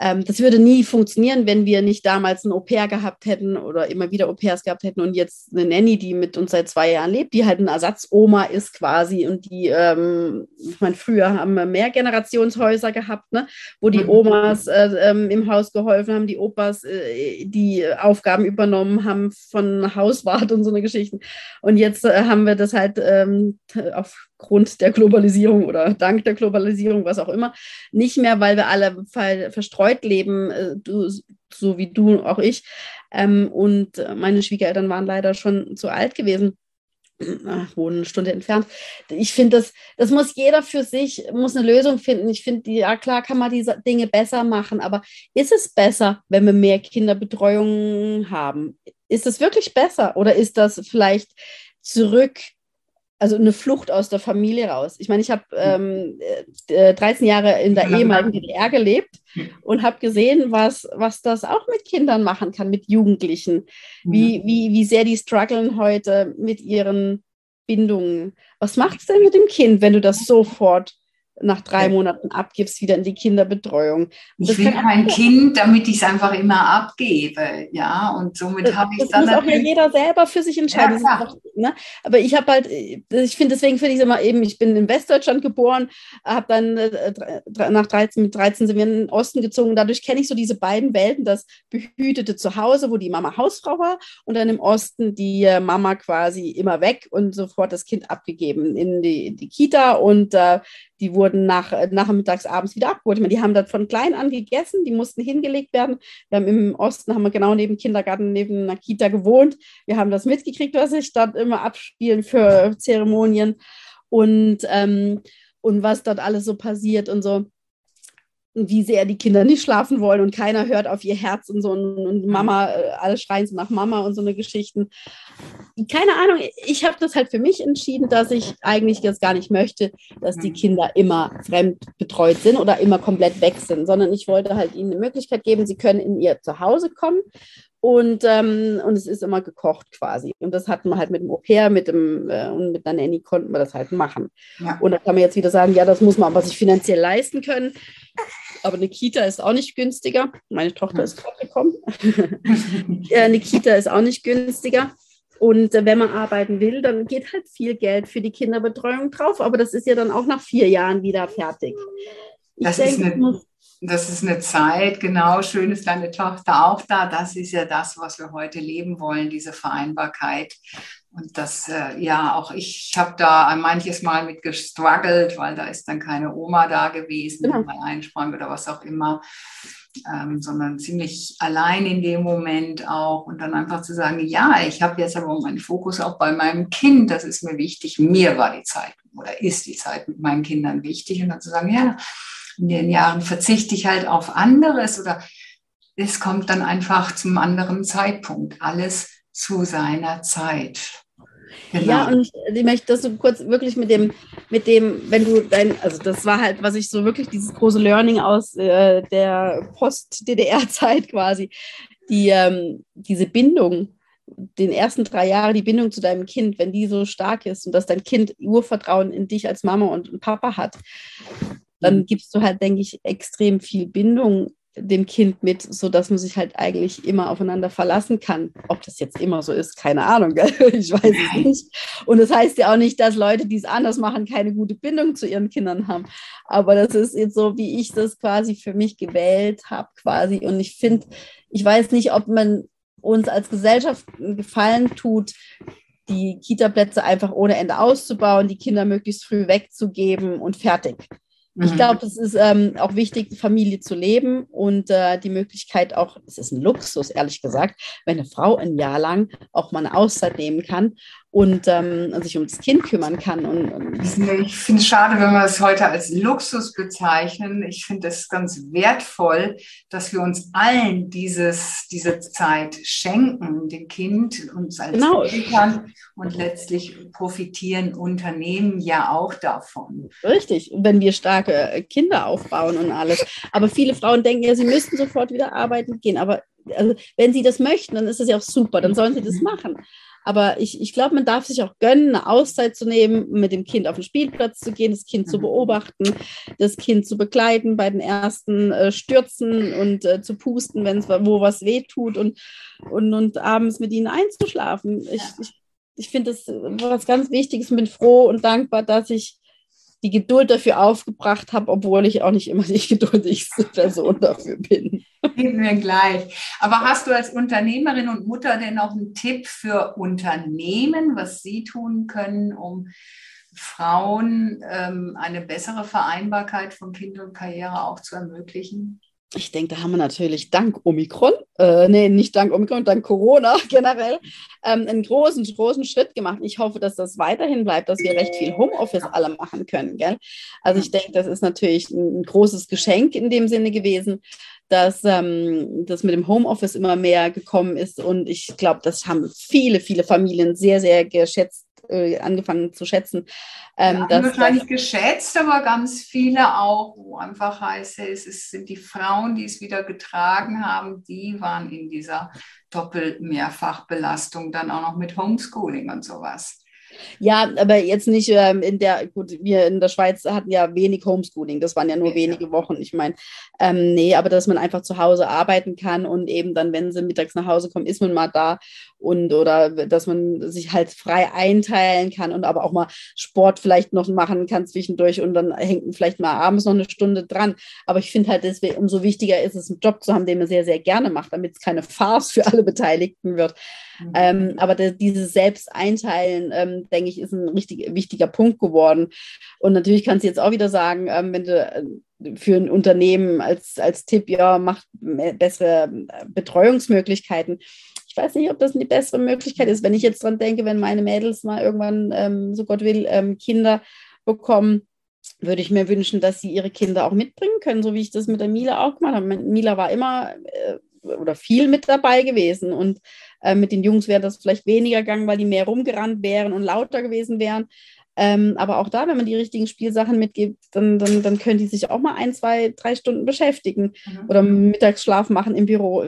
Speaker 3: Ähm, das würde nie funktionieren, wenn wir nicht damals ein Au-pair gehabt hätten oder immer wieder Au-pairs gehabt hätten und jetzt eine Nanny, die mit uns seit zwei Jahren lebt, die halt eine Ersatzoma ist quasi und die, ähm, ich meine, früher haben wir mehr Generationshäuser gehabt, ne, wo die mhm. Omas äh, ähm, im Haus geholfen haben, die Opas äh, die Aufgaben übernommen haben von Hauswart und so eine Geschichten. Und jetzt äh, haben wir das halt ähm, aufgrund der Globalisierung oder dank der Globalisierung, was auch immer, nicht mehr, weil wir alle verstreut leben, äh, du, so wie du, auch ich. Ähm, und meine Schwiegereltern waren leider schon zu alt gewesen wohnen eine Stunde entfernt. Ich finde, das, das muss jeder für sich, muss eine Lösung finden. Ich finde, ja klar kann man diese Dinge besser machen, aber ist es besser, wenn wir mehr Kinderbetreuung haben? Ist es wirklich besser oder ist das vielleicht zurück also eine Flucht aus der Familie raus. Ich meine, ich habe ähm, äh, 13 Jahre in der ehemaligen DDR gelebt und habe gesehen, was, was das auch mit Kindern machen kann, mit Jugendlichen. Wie, wie, wie sehr die strugglen heute mit ihren Bindungen. Was macht es denn mit dem Kind, wenn du das sofort nach drei ja. Monaten abgibst, wieder in die Kinderbetreuung.
Speaker 2: Ich will kein Kind, damit ich es einfach immer abgebe, ja, und somit habe ich
Speaker 3: das dann... Das muss auch ja jeder selber für sich entscheiden. Ja, auch, ne? Aber ich habe halt, ich finde, deswegen finde ich es immer eben, ich bin in Westdeutschland geboren, habe dann äh, nach 13, mit 13 sind wir in den Osten gezogen, dadurch kenne ich so diese beiden Welten, das behütete Zuhause, wo die Mama Hausfrau war und dann im Osten die äh, Mama quasi immer weg und sofort das Kind abgegeben in die, die Kita und äh, die wurden nach, äh, nachmittags, abends wieder abgeholt. Ich meine, die haben das von klein an gegessen, die mussten hingelegt werden. Wir haben im Osten, haben wir genau neben Kindergarten, neben einer Kita gewohnt. Wir haben das mitgekriegt, was sich dort immer abspielen für Zeremonien und, ähm, und was dort alles so passiert und so wie sehr die Kinder nicht schlafen wollen und keiner hört auf ihr Herz und so und, und Mama, äh, alle schreien so nach Mama und so eine Geschichten. Keine Ahnung, ich habe das halt für mich entschieden, dass ich eigentlich jetzt gar nicht möchte, dass die Kinder immer fremd betreut sind oder immer komplett weg sind, sondern ich wollte halt ihnen eine Möglichkeit geben, sie können in ihr Zuhause kommen und, ähm, und es ist immer gekocht quasi. Und das hatten wir halt mit dem Au-pair, mit dem äh, und mit einer Nanny konnten wir das halt machen. Ja. Und da kann man jetzt wieder sagen, ja, das muss man aber sich finanziell leisten können. Aber eine Kita ist auch nicht günstiger. Meine Tochter ist gerade gekommen. eine Kita ist auch nicht günstiger. Und äh, wenn man arbeiten will, dann geht halt viel Geld für die Kinderbetreuung drauf. Aber das ist ja dann auch nach vier Jahren wieder fertig.
Speaker 2: Ich das denke, ist eine, das ist eine Zeit, genau, schön ist deine Tochter auch da. Das ist ja das, was wir heute leben wollen, diese Vereinbarkeit. Und das, äh, ja, auch ich habe da manches Mal mit gestruggelt, weil da ist dann keine Oma da gewesen, genau. mal einsprang oder was auch immer, ähm, sondern ziemlich allein in dem Moment auch. Und dann einfach zu sagen, ja, ich habe jetzt aber meinen Fokus auch bei meinem Kind, das ist mir wichtig. Mir war die Zeit oder ist die Zeit mit meinen Kindern wichtig. Und dann zu sagen, ja, in den Jahren verzichte ich halt auf anderes oder es kommt dann einfach zum anderen Zeitpunkt. Alles zu seiner Zeit.
Speaker 3: Genau. Ja, und ich, möchte das so kurz wirklich mit dem, mit dem, wenn du dein, also das war halt, was ich so wirklich dieses große Learning aus äh, der Post-DDR-Zeit quasi, die, ähm, diese Bindung, den ersten drei Jahren die Bindung zu deinem Kind, wenn die so stark ist und dass dein Kind Urvertrauen in dich als Mama und Papa hat, dann mhm. gibst du halt, denke ich, extrem viel Bindung dem Kind mit, sodass man sich halt eigentlich immer aufeinander verlassen kann. Ob das jetzt immer so ist, keine Ahnung, gell? ich weiß es nicht. Und das heißt ja auch nicht, dass Leute, die es anders machen, keine gute Bindung zu ihren Kindern haben. Aber das ist jetzt so, wie ich das quasi für mich gewählt habe, quasi. Und ich finde, ich weiß nicht, ob man uns als Gesellschaft einen Gefallen tut, die Kita-Plätze einfach ohne Ende auszubauen, die Kinder möglichst früh wegzugeben und fertig. Ich mhm. glaube, es ist ähm, auch wichtig, Familie zu leben und äh, die Möglichkeit auch, es ist ein Luxus, ehrlich gesagt, wenn eine Frau ein Jahr lang auch mal eine Auszeit nehmen kann und ähm, sich um das Kind kümmern kann. Und, und
Speaker 2: ich finde es schade, wenn wir es heute als Luxus bezeichnen. Ich finde es ganz wertvoll, dass wir uns allen dieses, diese Zeit schenken, dem Kind, uns als genau. Eltern und letztlich profitieren Unternehmen ja auch davon.
Speaker 3: Richtig, wenn wir starke Kinder aufbauen und alles. Aber viele Frauen denken ja, sie müssten sofort wieder arbeiten gehen. Aber also, wenn sie das möchten, dann ist das ja auch super, dann sollen sie das machen. Aber ich, ich glaube, man darf sich auch gönnen, eine Auszeit zu nehmen, mit dem Kind auf den Spielplatz zu gehen, das Kind zu mhm. beobachten, das Kind zu begleiten bei den ersten äh, Stürzen und äh, zu pusten, wenn es wo was weh tut und, und, und abends mit ihnen einzuschlafen. Ich, ich, ich finde das was ganz Wichtiges, bin froh und dankbar, dass ich die Geduld dafür aufgebracht habe, obwohl ich auch nicht immer die geduldigste Person dafür bin.
Speaker 2: Geben mir gleich. Aber hast du als Unternehmerin und Mutter denn noch einen Tipp für Unternehmen, was sie tun können, um Frauen ähm, eine bessere Vereinbarkeit von Kind und Karriere auch zu ermöglichen?
Speaker 3: ich denke, da haben wir natürlich dank Omikron, äh, nee, nicht dank Omikron, dank Corona generell, ähm, einen großen, großen Schritt gemacht. Ich hoffe, dass das weiterhin bleibt, dass wir recht viel Homeoffice alle machen können. Gell? Also ich denke, das ist natürlich ein großes Geschenk in dem Sinne gewesen, dass ähm, das mit dem Homeoffice immer mehr gekommen ist. Und ich glaube, das haben viele, viele Familien sehr, sehr geschätzt äh, angefangen zu schätzen.
Speaker 2: Ähm, ja, wahrscheinlich dass, geschätzt, aber ganz viele auch, wo einfach heißt, es ist, sind die Frauen, die es wieder getragen haben, die waren in dieser Doppel-Mehrfachbelastung dann auch noch mit Homeschooling und sowas.
Speaker 3: Ja, aber jetzt nicht ähm, in der, gut, wir in der Schweiz hatten ja wenig Homeschooling, das waren ja nur ja. wenige Wochen. Ich meine, ähm, nee, aber dass man einfach zu Hause arbeiten kann und eben dann, wenn sie mittags nach Hause kommen, ist man mal da und oder dass man sich halt frei einteilen kann und aber auch mal Sport vielleicht noch machen kann zwischendurch und dann hängt vielleicht mal abends noch eine Stunde dran. Aber ich finde halt, deswegen umso wichtiger ist es, einen Job zu haben, den man sehr, sehr gerne macht, damit es keine Farce für alle Beteiligten wird. Mhm. Ähm, aber de, dieses Selbsteinteilen, ähm, denke ich, ist ein richtig wichtiger Punkt geworden. Und natürlich kannst du jetzt auch wieder sagen, ähm, wenn du äh, für ein Unternehmen als, als Tipp, ja, macht bessere äh, Betreuungsmöglichkeiten. Ich weiß nicht, ob das eine bessere Möglichkeit ist, wenn ich jetzt dran denke, wenn meine Mädels mal irgendwann, ähm, so Gott will, ähm, Kinder bekommen, würde ich mir wünschen, dass sie ihre Kinder auch mitbringen können, so wie ich das mit der Mila auch gemacht habe. Mila war immer äh, oder viel mit dabei gewesen und äh, mit den Jungs wäre das vielleicht weniger gegangen, weil die mehr rumgerannt wären und lauter gewesen wären. Ähm, aber auch da, wenn man die richtigen Spielsachen mitgibt, dann, dann, dann können die sich auch mal ein, zwei, drei Stunden beschäftigen mhm. oder Mittagsschlaf machen im Büro.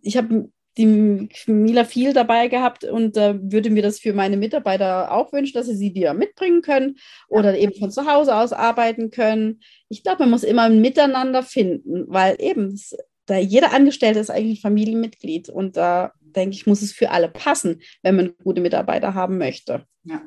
Speaker 3: Ich habe die Mila viel dabei gehabt und äh, würde mir das für meine Mitarbeiter auch wünschen, dass sie sie wieder mitbringen können oder eben von zu Hause aus arbeiten können. Ich glaube, man muss immer ein Miteinander finden, weil eben da jeder Angestellte ist eigentlich Familienmitglied und da denke ich, muss es für alle passen, wenn man gute Mitarbeiter haben möchte.
Speaker 2: Ja.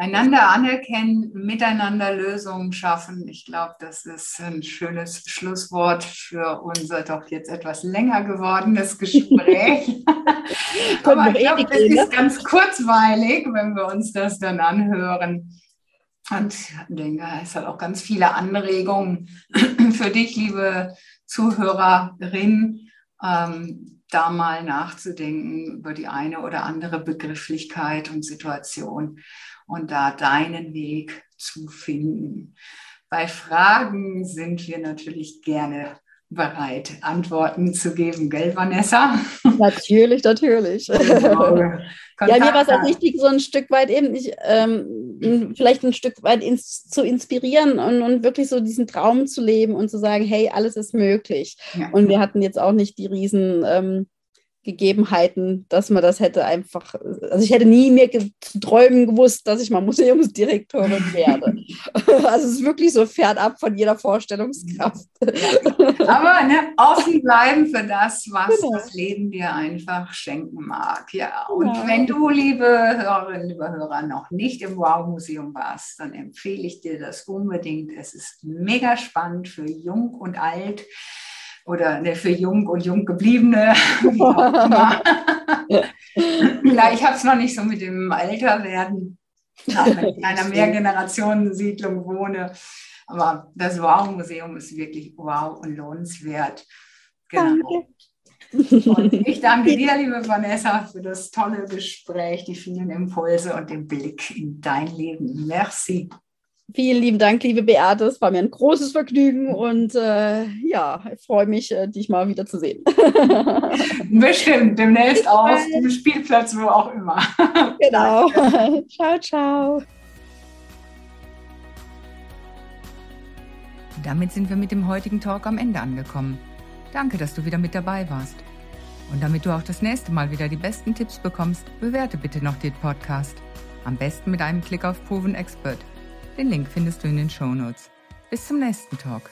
Speaker 2: Einander anerkennen, miteinander Lösungen schaffen. Ich glaube, das ist ein schönes Schlusswort für unser doch jetzt etwas länger gewordenes Gespräch. Aber ich glaube, es ist ne? ganz kurzweilig, wenn wir uns das dann anhören. Und ich denke, es hat auch ganz viele Anregungen für dich, liebe Zuhörerin. Ähm, da mal nachzudenken über die eine oder andere Begrifflichkeit und Situation und da deinen Weg zu finden. Bei Fragen sind wir natürlich gerne bereit, Antworten zu geben, gell, Vanessa?
Speaker 3: Natürlich, natürlich. Genau. ja, mir war es auch wichtig, so ein Stück weit eben, ich, ähm, vielleicht ein Stück weit ins, zu inspirieren und, und, wirklich so diesen Traum zu leben und zu sagen, hey, alles ist möglich. Ja. Und wir hatten jetzt auch nicht die riesen ähm, Gegebenheiten, dass man das hätte einfach, also ich hätte nie mehr zu träumen gewusst, dass ich mal Museumsdirektorin werde. also es ist wirklich so fernab von jeder Vorstellungskraft.
Speaker 2: Aber ne, offen bleiben für das, was genau. das Leben dir einfach schenken mag. Ja, und ja. wenn du, liebe Hörerinnen, liebe Hörer, noch nicht im Wow-Museum warst, dann empfehle ich dir das unbedingt. Es ist mega spannend für Jung und Alt oder ne, für jung und jung gebliebene. ja, ich habe es noch nicht so mit dem Älterwerden, wenn ich in einer Mehrgenerationensiedlung wohne. Aber das Wow-Museum ist wirklich wow und lohnenswert. Genau. Danke. Und ich danke dir, liebe Vanessa, für das tolle Gespräch, die vielen Impulse und den Blick in dein Leben. Merci.
Speaker 3: Vielen lieben Dank, liebe Beate. Es war mir ein großes Vergnügen und äh, ja, ich freue mich, äh, dich mal wieder zu sehen.
Speaker 2: Bestimmt, demnächst auf dem Spielplatz, wo auch immer.
Speaker 3: Genau. ciao, ciao.
Speaker 1: Damit sind wir mit dem heutigen Talk am Ende angekommen. Danke, dass du wieder mit dabei warst. Und damit du auch das nächste Mal wieder die besten Tipps bekommst, bewerte bitte noch den Podcast. Am besten mit einem Klick auf Proven Expert. Den Link findest du in den Show Notes. Bis zum nächsten Talk.